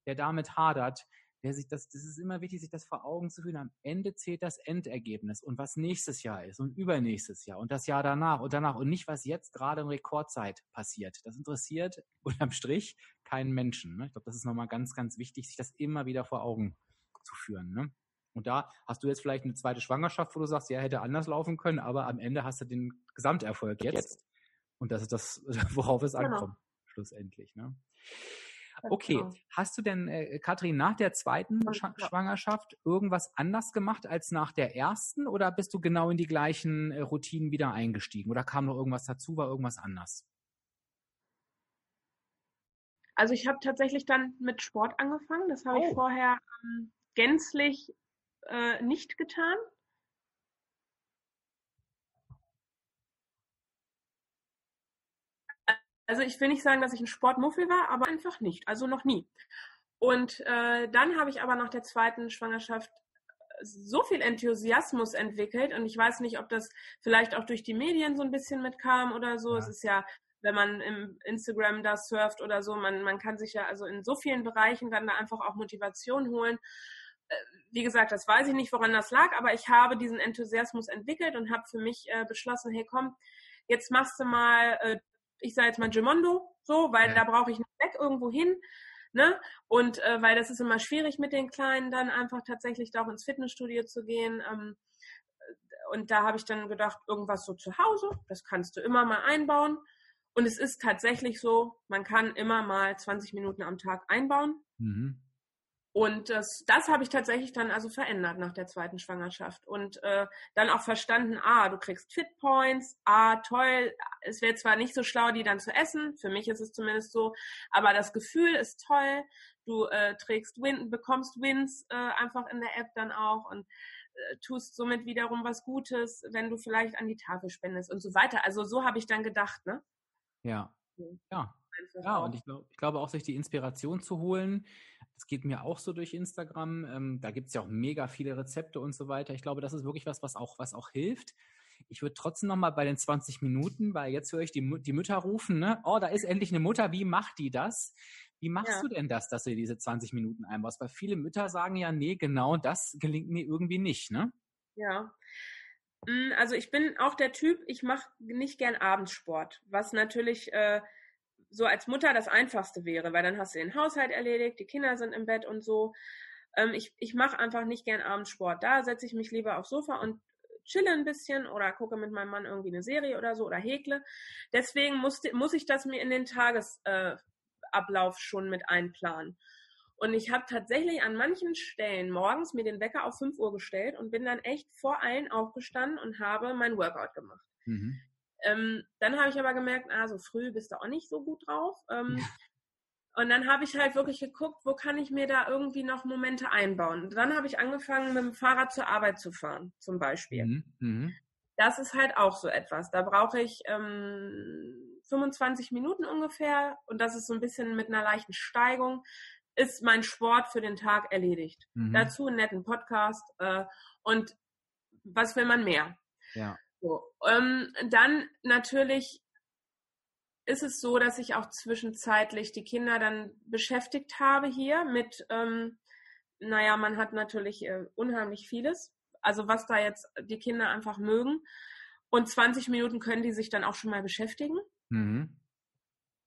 der damit hadert, der sich das, das ist immer wichtig, sich das vor Augen zu führen. Am Ende zählt das Endergebnis und was nächstes Jahr ist und übernächstes Jahr und das Jahr danach und danach und nicht, was jetzt gerade in Rekordzeit passiert. Das interessiert unterm Strich keinen Menschen. Ne? Ich glaube, das ist nochmal ganz, ganz wichtig, sich das immer wieder vor Augen zu führen. Ne? Und da hast du jetzt vielleicht eine zweite Schwangerschaft, wo du sagst, ja, hätte anders laufen können, aber am Ende hast du den Gesamterfolg jetzt. jetzt. Und das ist das, worauf es genau. ankommt, schlussendlich. Ne? Okay, genau. hast du denn, äh, Katrin, nach der zweiten Sch Schwangerschaft irgendwas anders gemacht als nach der ersten oder bist du genau in die gleichen äh, Routinen wieder eingestiegen oder kam noch irgendwas dazu, war irgendwas anders? Also ich habe tatsächlich dann mit Sport angefangen. Das habe oh. ich vorher ähm, gänzlich äh, nicht getan. Also ich will nicht sagen, dass ich ein Sportmuffel war, aber einfach nicht. Also noch nie. Und äh, dann habe ich aber nach der zweiten Schwangerschaft so viel Enthusiasmus entwickelt und ich weiß nicht, ob das vielleicht auch durch die Medien so ein bisschen mitkam oder so. Ja. Es ist ja, wenn man im Instagram da surft oder so, man, man kann sich ja also in so vielen Bereichen dann da einfach auch Motivation holen. Äh, wie gesagt, das weiß ich nicht, woran das lag, aber ich habe diesen Enthusiasmus entwickelt und habe für mich äh, beschlossen, hey komm, jetzt machst du mal äh, ich sage jetzt mal Gimondo, so, weil ja. da brauche ich nicht weg irgendwo hin. Ne? Und äh, weil das ist immer schwierig mit den Kleinen dann einfach tatsächlich da auch ins Fitnessstudio zu gehen. Ähm, und da habe ich dann gedacht, irgendwas so zu Hause, das kannst du immer mal einbauen. Und es ist tatsächlich so, man kann immer mal 20 Minuten am Tag einbauen. Mhm. Und das, das habe ich tatsächlich dann also verändert nach der zweiten Schwangerschaft und äh, dann auch verstanden, ah, du kriegst Fit Points, ah, toll, es wäre zwar nicht so schlau, die dann zu essen, für mich ist es zumindest so, aber das Gefühl ist toll, du äh, trägst Win, bekommst Wins äh, einfach in der App dann auch und äh, tust somit wiederum was Gutes, wenn du vielleicht an die Tafel spendest und so weiter. Also so habe ich dann gedacht, ne? Ja. Ja, ja, und ich, glaub, ich glaube auch, sich die Inspiration zu holen, das geht mir auch so durch Instagram. Ähm, da gibt es ja auch mega viele Rezepte und so weiter. Ich glaube, das ist wirklich was, was auch, was auch hilft. Ich würde trotzdem nochmal bei den 20 Minuten, weil jetzt höre ich die, die Mütter rufen, ne? Oh, da ist endlich eine Mutter, wie macht die das? Wie machst ja. du denn das, dass du diese 20 Minuten einbaust? Weil viele Mütter sagen ja, nee, genau das gelingt mir irgendwie nicht, ne? Ja. Mm, also ich bin auch der Typ, ich mache nicht gern Abendsport, was natürlich äh, so als Mutter das Einfachste wäre, weil dann hast du den Haushalt erledigt, die Kinder sind im Bett und so. Ähm, ich ich mache einfach nicht gern Abendsport. Da setze ich mich lieber aufs Sofa und chille ein bisschen oder gucke mit meinem Mann irgendwie eine Serie oder so oder häkle. Deswegen muss, muss ich das mir in den Tagesablauf äh, schon mit einplanen. Und ich habe tatsächlich an manchen Stellen morgens mir den Wecker auf 5 Uhr gestellt und bin dann echt vor allen aufgestanden und habe mein Workout gemacht. Mhm. Ähm, dann habe ich aber gemerkt, ah, so früh bist du auch nicht so gut drauf. Ähm, Und dann habe ich halt wirklich geguckt, wo kann ich mir da irgendwie noch Momente einbauen. Und dann habe ich angefangen, mit dem Fahrrad zur Arbeit zu fahren, zum Beispiel. Mhm. Mhm. Das ist halt auch so etwas. Da brauche ich ähm, 25 Minuten ungefähr und das ist so ein bisschen mit einer leichten Steigung, ist mein Sport für den Tag erledigt. Mhm. Dazu einen netten Podcast äh, und was will man mehr? Ja. So, ähm, dann natürlich ist es so, dass ich auch zwischenzeitlich die Kinder dann beschäftigt habe hier mit, ähm, naja, man hat natürlich äh, unheimlich vieles. Also was da jetzt die Kinder einfach mögen. Und 20 Minuten können die sich dann auch schon mal beschäftigen. Mhm.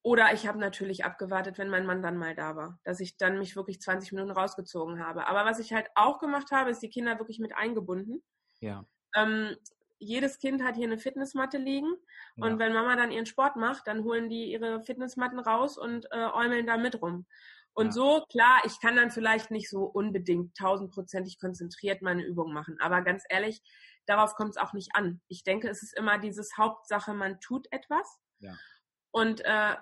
Oder ich habe natürlich abgewartet, wenn mein Mann dann mal da war, dass ich dann mich wirklich 20 Minuten rausgezogen habe. Aber was ich halt auch gemacht habe, ist die Kinder wirklich mit eingebunden. Ja. Ähm, jedes Kind hat hier eine Fitnessmatte liegen ja. und wenn Mama dann ihren Sport macht, dann holen die ihre Fitnessmatten raus und äh, äumeln da mit rum. Und ja. so, klar, ich kann dann vielleicht nicht so unbedingt tausendprozentig konzentriert meine Übung machen, aber ganz ehrlich, darauf kommt es auch nicht an. Ich denke, es ist immer dieses Hauptsache, man tut etwas. Ja. Und äh,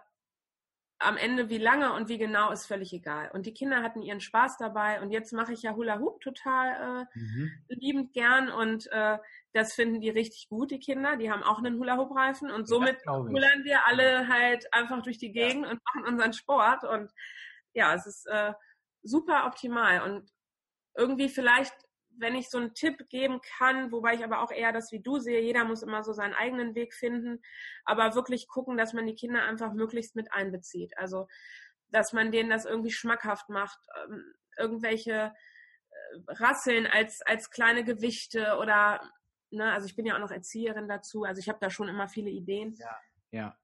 am Ende, wie lange und wie genau, ist völlig egal. Und die Kinder hatten ihren Spaß dabei. Und jetzt mache ich ja Hula Hoop total äh, mhm. liebend gern. Und äh, das finden die richtig gut, die Kinder. Die haben auch einen Hula Hoop Reifen. Und somit hullern wir alle halt einfach durch die Gegend ja. und machen unseren Sport. Und ja, es ist äh, super optimal. Und irgendwie vielleicht wenn ich so einen Tipp geben kann, wobei ich aber auch eher das wie du sehe, jeder muss immer so seinen eigenen Weg finden, aber wirklich gucken, dass man die Kinder einfach möglichst mit einbezieht. Also, dass man denen das irgendwie schmackhaft macht, ähm, irgendwelche äh, Rasseln als, als kleine Gewichte oder, ne, also ich bin ja auch noch Erzieherin dazu, also ich habe da schon immer viele Ideen. Ja, ja.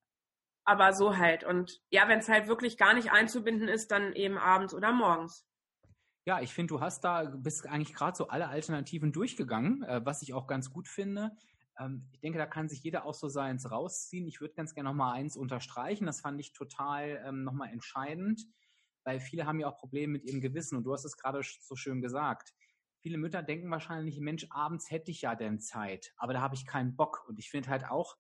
Aber so halt. Und ja, wenn es halt wirklich gar nicht einzubinden ist, dann eben abends oder morgens. Ja, ich finde, du hast da, bist eigentlich gerade so alle Alternativen durchgegangen, äh, was ich auch ganz gut finde. Ähm, ich denke, da kann sich jeder auch so seins rausziehen. Ich würde ganz gerne nochmal eins unterstreichen. Das fand ich total ähm, nochmal entscheidend, weil viele haben ja auch Probleme mit ihrem Gewissen und du hast es gerade so schön gesagt. Viele Mütter denken wahrscheinlich, Mensch, abends hätte ich ja denn Zeit, aber da habe ich keinen Bock. Und ich finde halt auch,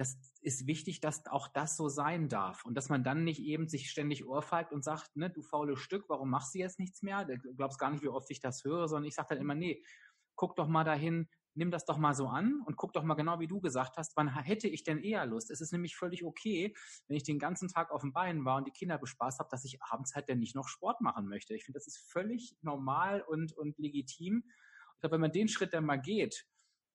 das ist wichtig, dass auch das so sein darf und dass man dann nicht eben sich ständig ohrfeigt und sagt, ne, du faule Stück, warum machst du jetzt nichts mehr? Du glaubst gar nicht, wie oft ich das höre, sondern ich sage dann immer, nee, guck doch mal dahin, nimm das doch mal so an und guck doch mal genau, wie du gesagt hast, wann hätte ich denn eher Lust? Es ist nämlich völlig okay, wenn ich den ganzen Tag auf dem Bein war und die Kinder bespaßt habe, dass ich abends halt denn nicht noch Sport machen möchte. Ich finde, das ist völlig normal und, und legitim. Ich glaube, wenn man den Schritt dann mal geht,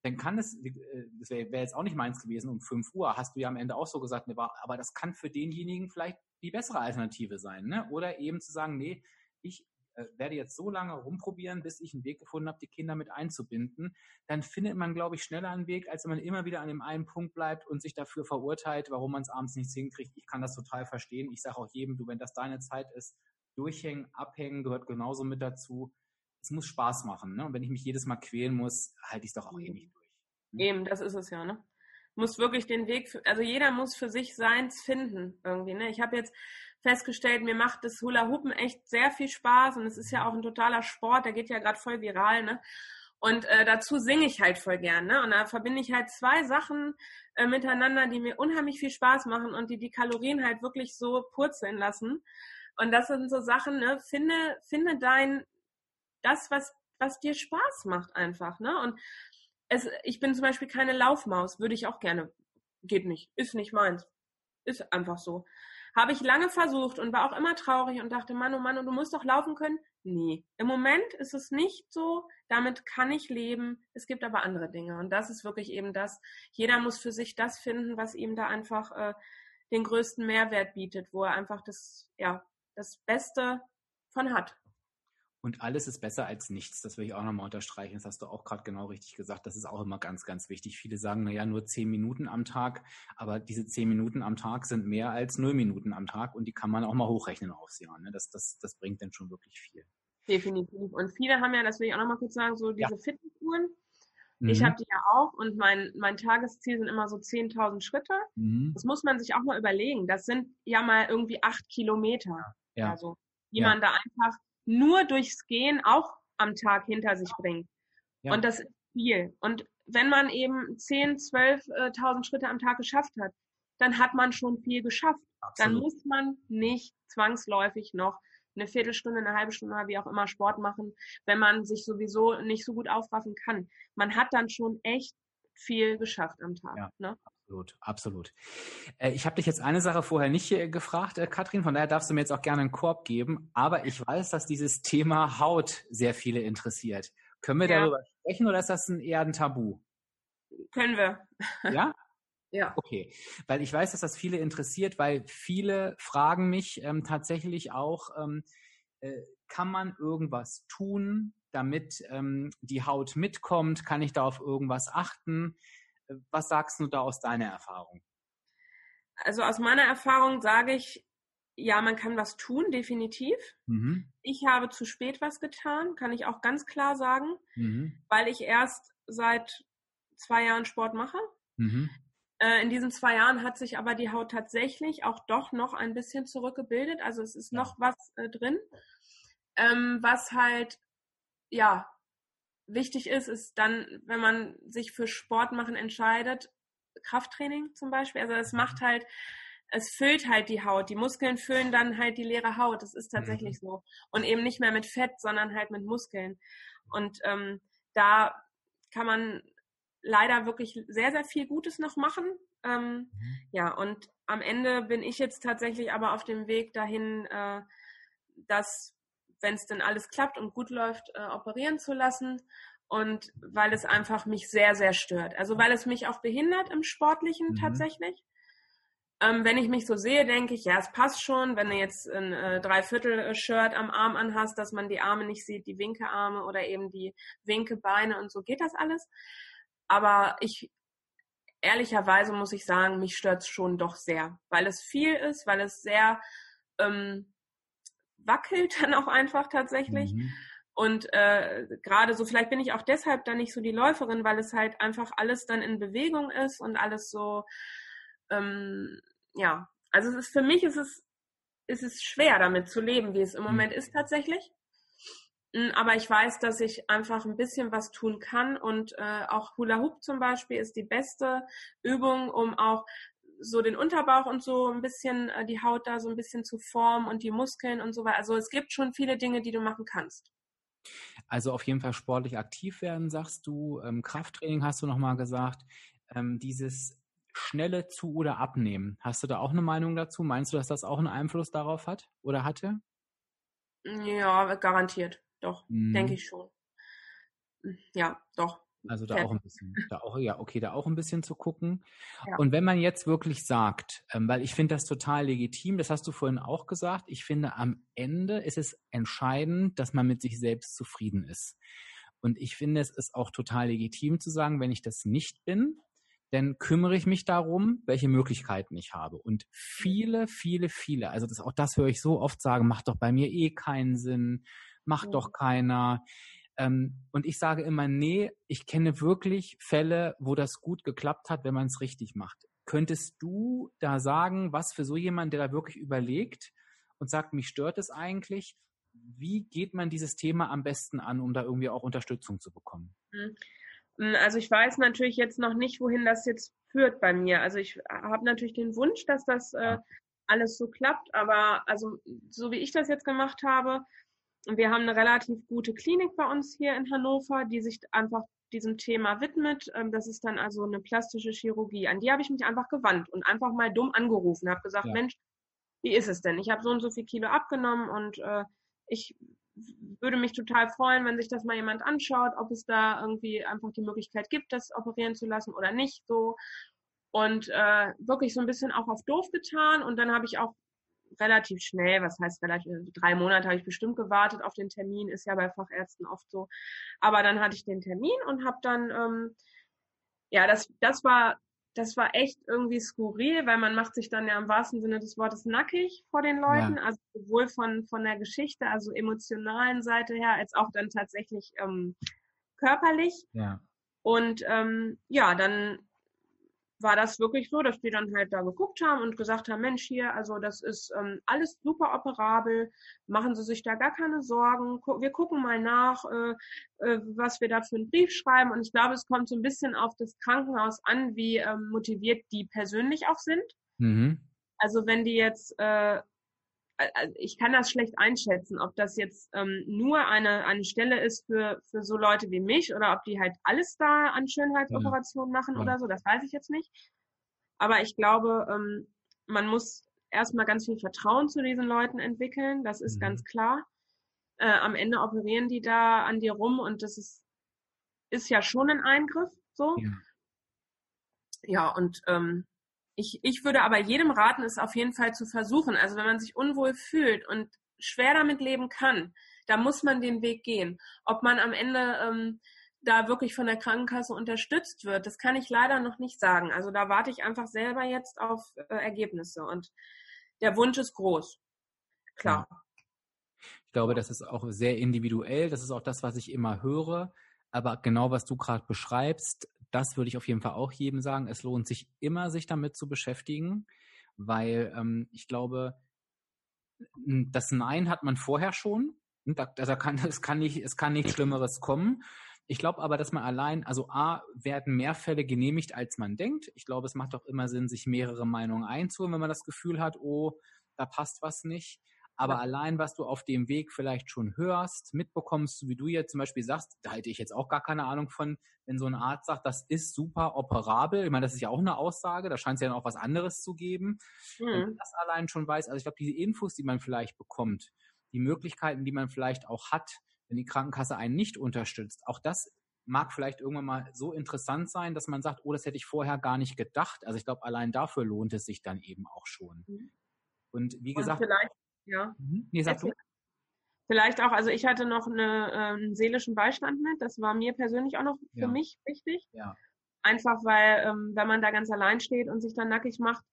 dann kann es, äh, das wäre wär jetzt auch nicht meins gewesen, um 5 Uhr, hast du ja am Ende auch so gesagt, aber das kann für denjenigen vielleicht die bessere Alternative sein. Ne? Oder eben zu sagen, nee, ich äh, werde jetzt so lange rumprobieren, bis ich einen Weg gefunden habe, die Kinder mit einzubinden. Dann findet man, glaube ich, schneller einen Weg, als wenn man immer wieder an dem einen Punkt bleibt und sich dafür verurteilt, warum man es abends nicht hinkriegt. Ich kann das total verstehen. Ich sage auch jedem, du, wenn das deine Zeit ist, durchhängen, abhängen gehört genauso mit dazu es muss Spaß machen. Ne? Und wenn ich mich jedes Mal quälen muss, halte ich es doch auch eh nicht durch. Ne? Eben, das ist es ja, ne? Muss wirklich den Weg, für, also jeder muss für sich seins finden irgendwie. Ne? Ich habe jetzt festgestellt, mir macht das Hula Hoopen echt sehr viel Spaß und es ist ja auch ein totaler Sport, der geht ja gerade voll viral, ne? Und äh, dazu singe ich halt voll gern, ne? Und da verbinde ich halt zwei Sachen äh, miteinander, die mir unheimlich viel Spaß machen und die die Kalorien halt wirklich so purzeln lassen. Und das sind so Sachen, ne? Finde, finde dein, das, was, was dir Spaß macht einfach, ne? Und es, ich bin zum Beispiel keine Laufmaus, würde ich auch gerne. Geht nicht, ist nicht meins. Ist einfach so. Habe ich lange versucht und war auch immer traurig und dachte, Mann, oh Mann, du musst doch laufen können. Nee. Im Moment ist es nicht so. Damit kann ich leben. Es gibt aber andere Dinge. Und das ist wirklich eben das. Jeder muss für sich das finden, was ihm da einfach äh, den größten Mehrwert bietet, wo er einfach das, ja, das Beste von hat. Und alles ist besser als nichts. Das will ich auch nochmal unterstreichen. Das hast du auch gerade genau richtig gesagt. Das ist auch immer ganz, ganz wichtig. Viele sagen, na ja, nur zehn Minuten am Tag. Aber diese zehn Minuten am Tag sind mehr als null Minuten am Tag. Und die kann man auch mal hochrechnen aufs Jahr. Ne? Das, das, das bringt dann schon wirklich viel. Definitiv. Und viele haben ja, das will ich auch nochmal kurz sagen, so diese ja. Fitnessuhren. Mhm. Ich habe die ja auch und mein, mein Tagesziel sind immer so 10.000 Schritte. Mhm. Das muss man sich auch mal überlegen. Das sind ja mal irgendwie acht Kilometer. Ja. Also, die ja. man da einfach nur durchs Gehen auch am Tag hinter sich bringt. Ja. Und das ist viel. Und wenn man eben 10, 12.000 Schritte am Tag geschafft hat, dann hat man schon viel geschafft. Absolut. Dann muss man nicht zwangsläufig noch eine Viertelstunde, eine halbe Stunde, wie auch immer Sport machen, wenn man sich sowieso nicht so gut aufraffen kann. Man hat dann schon echt viel geschafft am Tag. Ja. Ne? Absolut, absolut. Äh, ich habe dich jetzt eine Sache vorher nicht äh, gefragt, äh, Katrin, von daher darfst du mir jetzt auch gerne einen Korb geben, aber ich weiß, dass dieses Thema Haut sehr viele interessiert. Können wir ja. darüber sprechen oder ist das ein, eher ein Tabu? Können wir. Ja? Ja. Okay, weil ich weiß, dass das viele interessiert, weil viele fragen mich ähm, tatsächlich auch, ähm, äh, kann man irgendwas tun, damit ähm, die Haut mitkommt? Kann ich da auf irgendwas achten? Äh, was sagst du da aus deiner Erfahrung? Also aus meiner Erfahrung sage ich, ja, man kann was tun, definitiv. Mhm. Ich habe zu spät was getan, kann ich auch ganz klar sagen, mhm. weil ich erst seit zwei Jahren Sport mache. Mhm. Äh, in diesen zwei Jahren hat sich aber die Haut tatsächlich auch doch noch ein bisschen zurückgebildet. Also es ist noch was äh, drin. Ähm, was halt, ja, wichtig ist, ist dann, wenn man sich für Sport machen entscheidet, Krafttraining zum Beispiel. Also es macht halt, es füllt halt die Haut. Die Muskeln füllen dann halt die leere Haut. Das ist tatsächlich mhm. so. Und eben nicht mehr mit Fett, sondern halt mit Muskeln. Und ähm, da kann man leider wirklich sehr, sehr viel Gutes noch machen. Ähm, mhm. Ja, und am Ende bin ich jetzt tatsächlich aber auf dem Weg dahin, äh, dass, wenn es denn alles klappt und gut läuft, äh, operieren zu lassen. Und weil es einfach mich sehr, sehr stört. Also weil es mich auch behindert im Sportlichen mhm. tatsächlich. Ähm, wenn ich mich so sehe, denke ich, ja, es passt schon, wenn du jetzt ein äh, Dreiviertel-Shirt am Arm anhast, dass man die Arme nicht sieht, die Winkearme oder eben die Winkebeine und so geht das alles. Aber ich, ehrlicherweise muss ich sagen, mich stört es schon doch sehr, weil es viel ist, weil es sehr ähm, wackelt dann auch einfach tatsächlich. Mhm. Und äh, gerade so, vielleicht bin ich auch deshalb dann nicht so die Läuferin, weil es halt einfach alles dann in Bewegung ist und alles so, ähm, ja, also es ist für mich ist es, ist es schwer damit zu leben, wie es im mhm. Moment ist tatsächlich. Hm, aber ich weiß, dass ich einfach ein bisschen was tun kann und äh, auch Hula Hoop zum Beispiel ist die beste Übung, um auch so den Unterbauch und so ein bisschen äh, die Haut da so ein bisschen zu formen und die Muskeln und so weiter. Also es gibt schon viele Dinge, die du machen kannst. Also auf jeden Fall sportlich aktiv werden, sagst du. Ähm, Krafttraining hast du nochmal gesagt. Ähm, dieses schnelle Zu- oder Abnehmen. Hast du da auch eine Meinung dazu? Meinst du, dass das auch einen Einfluss darauf hat oder hatte? Ja, garantiert. Doch, mhm. denke ich schon. Hm, ja, doch. Also da auch ein bisschen, da auch, ja, okay, da auch ein bisschen zu gucken. Ja. Und wenn man jetzt wirklich sagt, ähm, weil ich finde das total legitim, das hast du vorhin auch gesagt, ich finde am Ende ist es entscheidend, dass man mit sich selbst zufrieden ist. Und ich finde, es ist auch total legitim zu sagen, wenn ich das nicht bin, dann kümmere ich mich darum, welche Möglichkeiten ich habe. Und viele, viele, viele, also das, auch das höre ich so oft sagen, macht doch bei mir eh keinen Sinn macht doch keiner. Ähm, und ich sage immer, nee, ich kenne wirklich Fälle, wo das gut geklappt hat, wenn man es richtig macht. Könntest du da sagen, was für so jemand, der da wirklich überlegt und sagt, mich stört es eigentlich, wie geht man dieses Thema am besten an, um da irgendwie auch Unterstützung zu bekommen? Hm. Hm, also ich weiß natürlich jetzt noch nicht, wohin das jetzt führt bei mir. Also ich habe natürlich den Wunsch, dass das äh, alles so klappt, aber also so wie ich das jetzt gemacht habe, wir haben eine relativ gute Klinik bei uns hier in Hannover, die sich einfach diesem Thema widmet. Ähm, das ist dann also eine plastische Chirurgie. An die habe ich mich einfach gewandt und einfach mal dumm angerufen, habe gesagt, ja. Mensch, wie ist es denn? Ich habe so und so viel Kilo abgenommen und äh, ich würde mich total freuen, wenn sich das mal jemand anschaut, ob es da irgendwie einfach die Möglichkeit gibt, das operieren zu lassen oder nicht so. Und äh, wirklich so ein bisschen auch auf doof getan. Und dann habe ich auch relativ schnell, was heißt relativ, also drei Monate habe ich bestimmt gewartet auf den Termin, ist ja bei Fachärzten oft so. Aber dann hatte ich den Termin und habe dann, ähm, ja, das, das war, das war echt irgendwie skurril, weil man macht sich dann ja im wahrsten Sinne des Wortes nackig vor den Leuten, ja. also sowohl von, von der Geschichte, also emotionalen Seite her, als auch dann tatsächlich ähm, körperlich. Ja. Und ähm, ja, dann war das wirklich so, dass die dann halt da geguckt haben und gesagt haben, Mensch hier, also das ist ähm, alles super operabel, machen Sie sich da gar keine Sorgen, wir gucken mal nach, äh, äh, was wir da für einen Brief schreiben und ich glaube, es kommt so ein bisschen auf das Krankenhaus an, wie ähm, motiviert die persönlich auch sind. Mhm. Also wenn die jetzt, äh, ich kann das schlecht einschätzen, ob das jetzt ähm, nur eine, eine Stelle ist für, für so Leute wie mich oder ob die halt alles da an Schönheitsoperationen machen ja. oder so, das weiß ich jetzt nicht. Aber ich glaube, ähm, man muss erstmal ganz viel Vertrauen zu diesen Leuten entwickeln, das ist mhm. ganz klar. Äh, am Ende operieren die da an dir rum und das ist, ist ja schon ein Eingriff, so. Ja, ja und ähm, ich, ich würde aber jedem raten, es auf jeden Fall zu versuchen. Also wenn man sich unwohl fühlt und schwer damit leben kann, da muss man den Weg gehen. Ob man am Ende ähm, da wirklich von der Krankenkasse unterstützt wird, das kann ich leider noch nicht sagen. Also da warte ich einfach selber jetzt auf äh, Ergebnisse und der Wunsch ist groß. Klar. Ich glaube, das ist auch sehr individuell. Das ist auch das, was ich immer höre. Aber genau was du gerade beschreibst, das würde ich auf jeden Fall auch jedem sagen. Es lohnt sich immer, sich damit zu beschäftigen, weil ähm, ich glaube, das Nein hat man vorher schon. Da, da kann, es kann nicht, es kann nichts Schlimmeres kommen. Ich glaube aber, dass man allein, also A, werden mehr Fälle genehmigt, als man denkt. Ich glaube, es macht auch immer Sinn, sich mehrere Meinungen einzuholen, wenn man das Gefühl hat, oh, da passt was nicht. Aber ja. allein, was du auf dem Weg vielleicht schon hörst, mitbekommst, wie du jetzt zum Beispiel sagst, da hätte ich jetzt auch gar keine Ahnung von, wenn so ein Arzt sagt, das ist super operabel. Ich meine, das ist ja auch eine Aussage, da scheint es ja dann auch was anderes zu geben. Mhm. Wenn das allein schon weiß, also ich glaube, diese Infos, die man vielleicht bekommt, die Möglichkeiten, die man vielleicht auch hat, wenn die Krankenkasse einen nicht unterstützt, auch das mag vielleicht irgendwann mal so interessant sein, dass man sagt, oh, das hätte ich vorher gar nicht gedacht. Also ich glaube, allein dafür lohnt es sich dann eben auch schon. Mhm. Und wie gesagt, Und vielleicht ja. Mhm. Nee, sag du. Vielleicht auch, also ich hatte noch eine, äh, einen seelischen Beistand mit. Das war mir persönlich auch noch für ja. mich wichtig. Ja. Einfach weil, ähm, wenn man da ganz allein steht und sich dann nackig macht,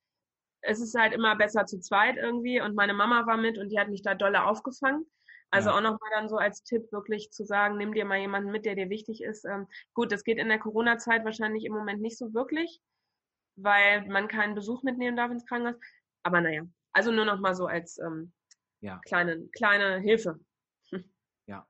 es ist halt immer besser zu zweit irgendwie. Und meine Mama war mit und die hat mich da dolle aufgefangen. Also ja. auch nochmal dann so als Tipp wirklich zu sagen, nimm dir mal jemanden mit, der dir wichtig ist. Ähm, gut, das geht in der Corona-Zeit wahrscheinlich im Moment nicht so wirklich, weil man keinen Besuch mitnehmen darf ins Krankenhaus. Aber naja, also nur nochmal so als ähm, ja. kleine, kleine Hilfe. Ja.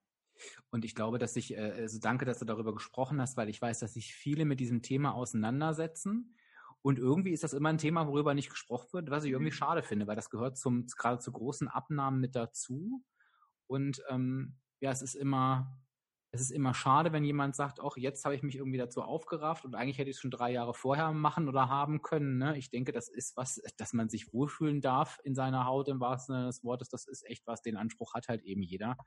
Und ich glaube, dass ich, äh, also danke, dass du darüber gesprochen hast, weil ich weiß, dass sich viele mit diesem Thema auseinandersetzen. Und irgendwie ist das immer ein Thema, worüber nicht gesprochen wird, was ich irgendwie mhm. schade finde, weil das gehört zum, gerade zu großen Abnahmen mit dazu. Und ähm, ja, es ist immer, es ist immer schade, wenn jemand sagt, auch jetzt habe ich mich irgendwie dazu aufgerafft und eigentlich hätte ich es schon drei Jahre vorher machen oder haben können. Ne? Ich denke, das ist was, dass man sich wohlfühlen darf in seiner Haut im wahrsten Sinne des Wortes. Das ist echt was, den Anspruch hat halt eben jeder.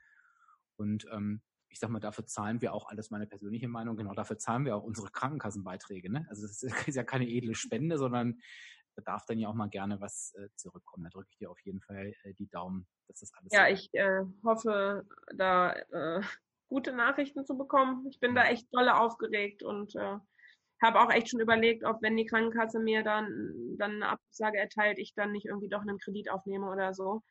Und ähm, ich sag mal, dafür zahlen wir auch alles, meine persönliche Meinung, genau dafür zahlen wir auch unsere Krankenkassenbeiträge. Ne? Also es ist ja keine edle Spende, sondern da darf dann ja auch mal gerne was äh, zurückkommen. Da drücke ich dir auf jeden Fall äh, die Daumen, dass das alles. Ja, ich äh, hoffe, da äh, gute Nachrichten zu bekommen. Ich bin da echt dolle aufgeregt und äh, habe auch echt schon überlegt, ob wenn die Krankenkasse mir dann, dann eine Absage erteilt, ich dann nicht irgendwie doch einen Kredit aufnehme oder so.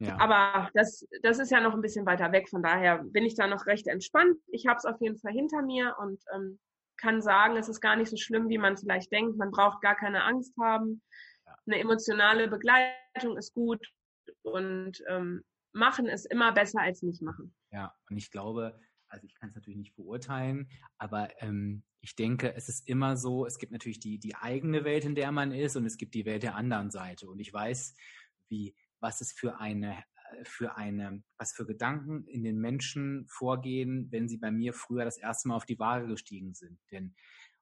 Ja. Aber das, das ist ja noch ein bisschen weiter weg, von daher bin ich da noch recht entspannt. Ich habe es auf jeden Fall hinter mir und ähm, kann sagen, es ist gar nicht so schlimm, wie man vielleicht denkt. Man braucht gar keine Angst haben. Ja. Eine emotionale Begleitung ist gut und ähm, machen ist immer besser als nicht machen. Ja, und ich glaube, also ich kann es natürlich nicht beurteilen, aber ähm, ich denke, es ist immer so, es gibt natürlich die, die eigene Welt, in der man ist, und es gibt die Welt der anderen Seite. Und ich weiß, wie, was es für eine, äh, für eine, was für Gedanken in den Menschen vorgehen, wenn sie bei mir früher das erste Mal auf die Waage gestiegen sind. Denn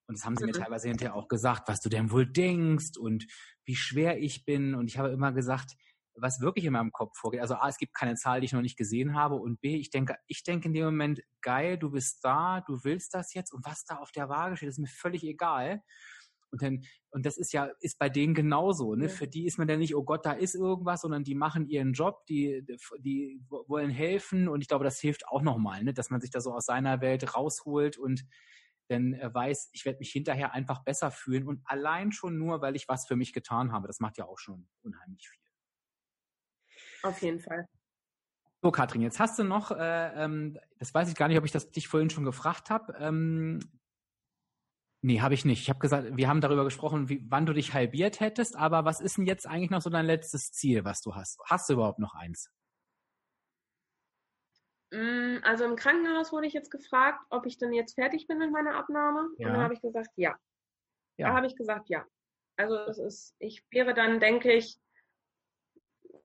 und das haben sie mhm. mir teilweise hinterher auch gesagt, was du denn wohl denkst und wie schwer ich bin. Und ich habe immer gesagt, was wirklich in meinem Kopf vorgeht. Also A, es gibt keine Zahl, die ich noch nicht gesehen habe und B, ich denke, ich denke in dem Moment, geil, du bist da, du willst das jetzt und was da auf der Waage steht, ist mir völlig egal. Und dann, und das ist ja, ist bei denen genauso, ne? Ja. Für die ist man ja nicht, oh Gott, da ist irgendwas, sondern die machen ihren Job, die, die wollen helfen und ich glaube, das hilft auch nochmal, ne? Dass man sich da so aus seiner Welt rausholt und dann äh, weiß, ich werde mich hinterher einfach besser fühlen und allein schon nur, weil ich was für mich getan habe, das macht ja auch schon unheimlich viel. Auf jeden Fall. So, Katrin, jetzt hast du noch, äh, ähm, das weiß ich gar nicht, ob ich das dich vorhin schon gefragt habe. Ähm, nee, habe ich nicht. Ich habe gesagt, wir haben darüber gesprochen, wie, wann du dich halbiert hättest, aber was ist denn jetzt eigentlich noch so dein letztes Ziel, was du hast? Hast du überhaupt noch eins? Mm, also im Krankenhaus wurde ich jetzt gefragt, ob ich denn jetzt fertig bin mit meiner Abnahme. Ja. Und dann habe ich gesagt, ja. ja. Da habe ich gesagt, ja. Also es ist, ich wäre dann, denke ich,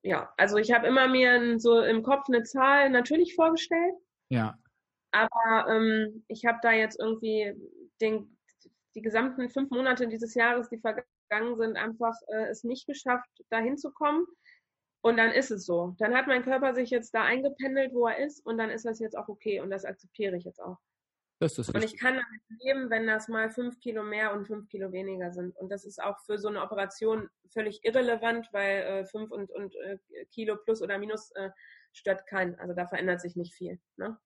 ja, also ich habe immer mir so im Kopf eine Zahl natürlich vorgestellt. Ja. Aber ähm, ich habe da jetzt irgendwie den, die gesamten fünf Monate dieses Jahres, die vergangen sind, einfach äh, es nicht geschafft, da hinzukommen. Und dann ist es so. Dann hat mein Körper sich jetzt da eingependelt, wo er ist, und dann ist das jetzt auch okay und das akzeptiere ich jetzt auch. Das ist und ich kann damit leben, wenn das mal fünf Kilo mehr und fünf Kilo weniger sind. Und das ist auch für so eine Operation völlig irrelevant, weil äh, fünf und, und äh, Kilo plus oder minus äh, stört keinen. Also da verändert sich nicht viel. Ne?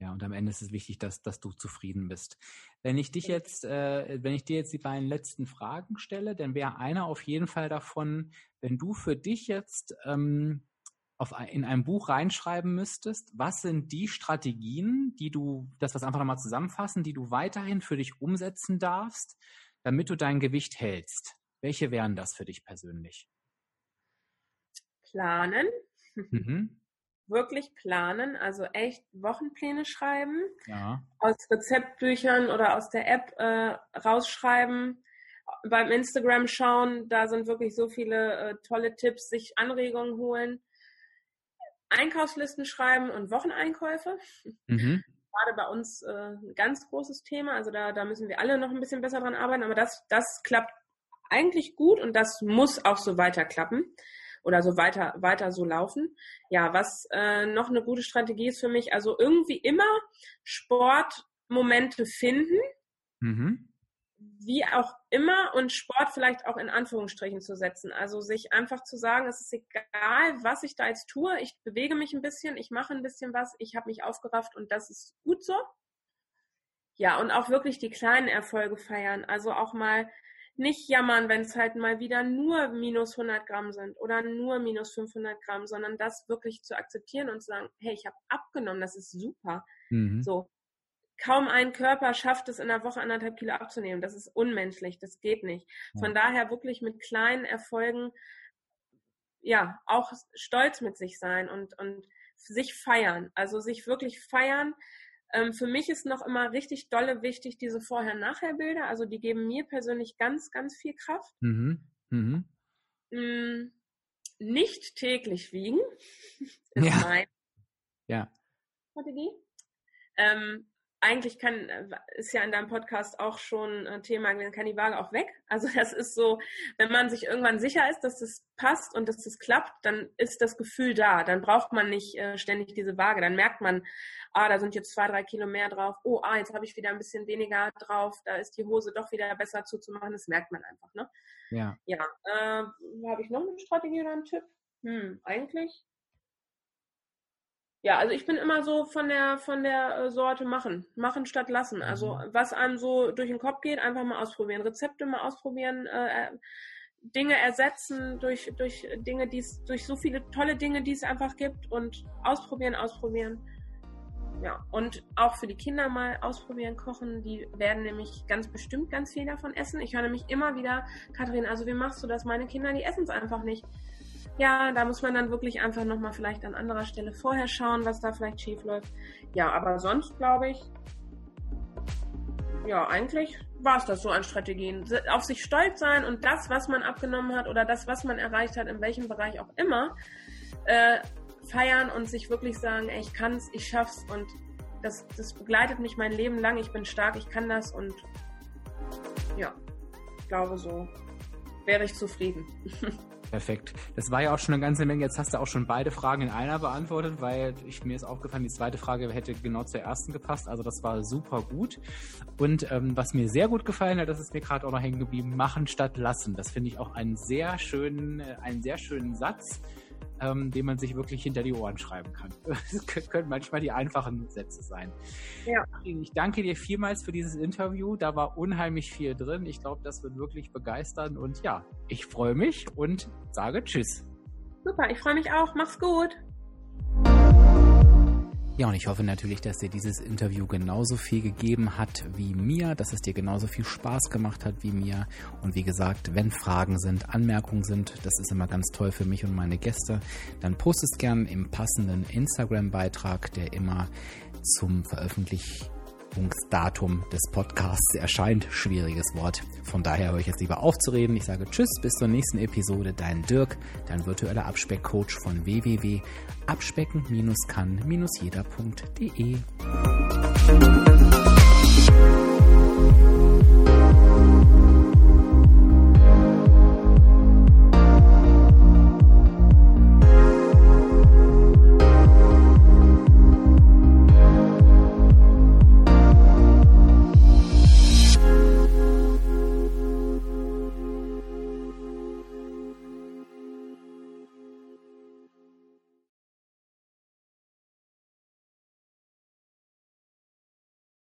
Ja, und am Ende ist es wichtig, dass, dass du zufrieden bist. Wenn ich dich jetzt, äh, wenn ich dir jetzt die beiden letzten Fragen stelle, dann wäre einer auf jeden Fall davon, wenn du für dich jetzt ähm, auf, in ein Buch reinschreiben müsstest, was sind die Strategien, die du, das was einfach nochmal zusammenfassen, die du weiterhin für dich umsetzen darfst, damit du dein Gewicht hältst? Welche wären das für dich persönlich? Planen. Mhm. Wirklich planen, also echt Wochenpläne schreiben, ja. aus Rezeptbüchern oder aus der App äh, rausschreiben, beim Instagram schauen, da sind wirklich so viele äh, tolle Tipps, sich Anregungen holen Einkaufslisten schreiben und Wocheneinkäufe. Mhm. Gerade bei uns äh, ein ganz großes Thema. Also da, da müssen wir alle noch ein bisschen besser dran arbeiten. Aber das, das klappt eigentlich gut und das muss auch so weiter klappen oder so weiter, weiter so laufen. Ja, was äh, noch eine gute Strategie ist für mich, also irgendwie immer Sportmomente finden. Mhm wie auch immer und Sport vielleicht auch in Anführungsstrichen zu setzen. Also sich einfach zu sagen, es ist egal, was ich da jetzt tue, ich bewege mich ein bisschen, ich mache ein bisschen was, ich habe mich aufgerafft und das ist gut so. Ja, und auch wirklich die kleinen Erfolge feiern. Also auch mal nicht jammern, wenn es halt mal wieder nur minus 100 Gramm sind oder nur minus 500 Gramm, sondern das wirklich zu akzeptieren und zu sagen, hey, ich habe abgenommen, das ist super. Mhm. So, kaum ein Körper schafft es in einer Woche anderthalb Kilo abzunehmen. Das ist unmenschlich, das geht nicht. Von daher wirklich mit kleinen Erfolgen, ja, auch stolz mit sich sein und, und sich feiern. Also sich wirklich feiern. Ähm, für mich ist noch immer richtig dolle wichtig diese Vorher-Nachher-Bilder. Also die geben mir persönlich ganz, ganz viel Kraft. Mhm. Mhm. Mm, nicht täglich wiegen. ist ja. meine ja. Strategie. Ähm, eigentlich kann, äh, ist ja in deinem Podcast auch schon ein Thema, dann kann die Waage auch weg. Also das ist so, wenn man sich irgendwann sicher ist, dass das passt und dass das klappt, dann ist das Gefühl da. Dann braucht man nicht äh, ständig diese Waage. Dann merkt man, ah, da sind jetzt zwei, drei Kilo mehr drauf. Oh, ah, jetzt habe ich wieder ein bisschen weniger drauf. Da ist die Hose doch wieder besser zuzumachen. Das merkt man einfach, ne? Ja. Ja. Äh, habe ich noch eine Strategie oder einen Tipp? Hm, eigentlich ja, also ich bin immer so von der von der äh, Sorte machen, machen statt lassen. Also mhm. was einem so durch den Kopf geht, einfach mal ausprobieren, Rezepte mal ausprobieren, äh Dinge ersetzen durch durch Dinge, die es durch so viele tolle Dinge, die es einfach gibt und ausprobieren, ausprobieren. Ja, und auch für die Kinder mal ausprobieren, kochen. Die werden nämlich ganz bestimmt ganz viel davon essen. Ich höre nämlich immer wieder, Kathrin, also wie machst du das? Meine Kinder, die essen es einfach nicht ja, da muss man dann wirklich einfach nochmal vielleicht an anderer Stelle vorher schauen, was da vielleicht schief läuft. Ja, aber sonst glaube ich, ja, eigentlich war es das so an Strategien. Auf sich stolz sein und das, was man abgenommen hat oder das, was man erreicht hat, in welchem Bereich auch immer, äh, feiern und sich wirklich sagen, ey, ich kann's, ich schaff's und das, das begleitet mich mein Leben lang, ich bin stark, ich kann das und ja, ich glaube so wäre ich zufrieden. Perfekt. Das war ja auch schon eine ganze Menge. Jetzt hast du auch schon beide Fragen in einer beantwortet, weil ich, mir ist aufgefallen, die zweite Frage hätte genau zur ersten gepasst. Also das war super gut. Und ähm, was mir sehr gut gefallen hat, das ist mir gerade auch noch hängen geblieben, machen statt lassen. Das finde ich auch einen sehr schönen, äh, einen sehr schönen Satz ähm, den man sich wirklich hinter die Ohren schreiben kann. Das können manchmal die einfachen Sätze sein. Ja. Ich danke dir vielmals für dieses Interview. Da war unheimlich viel drin. Ich glaube, das wird wirklich begeistern. Und ja, ich freue mich und sage Tschüss. Super, ich freue mich auch. Mach's gut. Ja, und ich hoffe natürlich, dass dir dieses Interview genauso viel gegeben hat wie mir, dass es dir genauso viel Spaß gemacht hat wie mir. Und wie gesagt, wenn Fragen sind, Anmerkungen sind, das ist immer ganz toll für mich und meine Gäste, dann postest gern im passenden Instagram-Beitrag, der immer zum Veröffentlich Veröffentlichungsdatum des Podcasts erscheint. Schwieriges Wort. Von daher höre ich jetzt lieber aufzureden. Ich sage Tschüss, bis zur nächsten Episode. Dein Dirk, dein virtueller Abspeckcoach von www.abspecken-kann-jeder.de.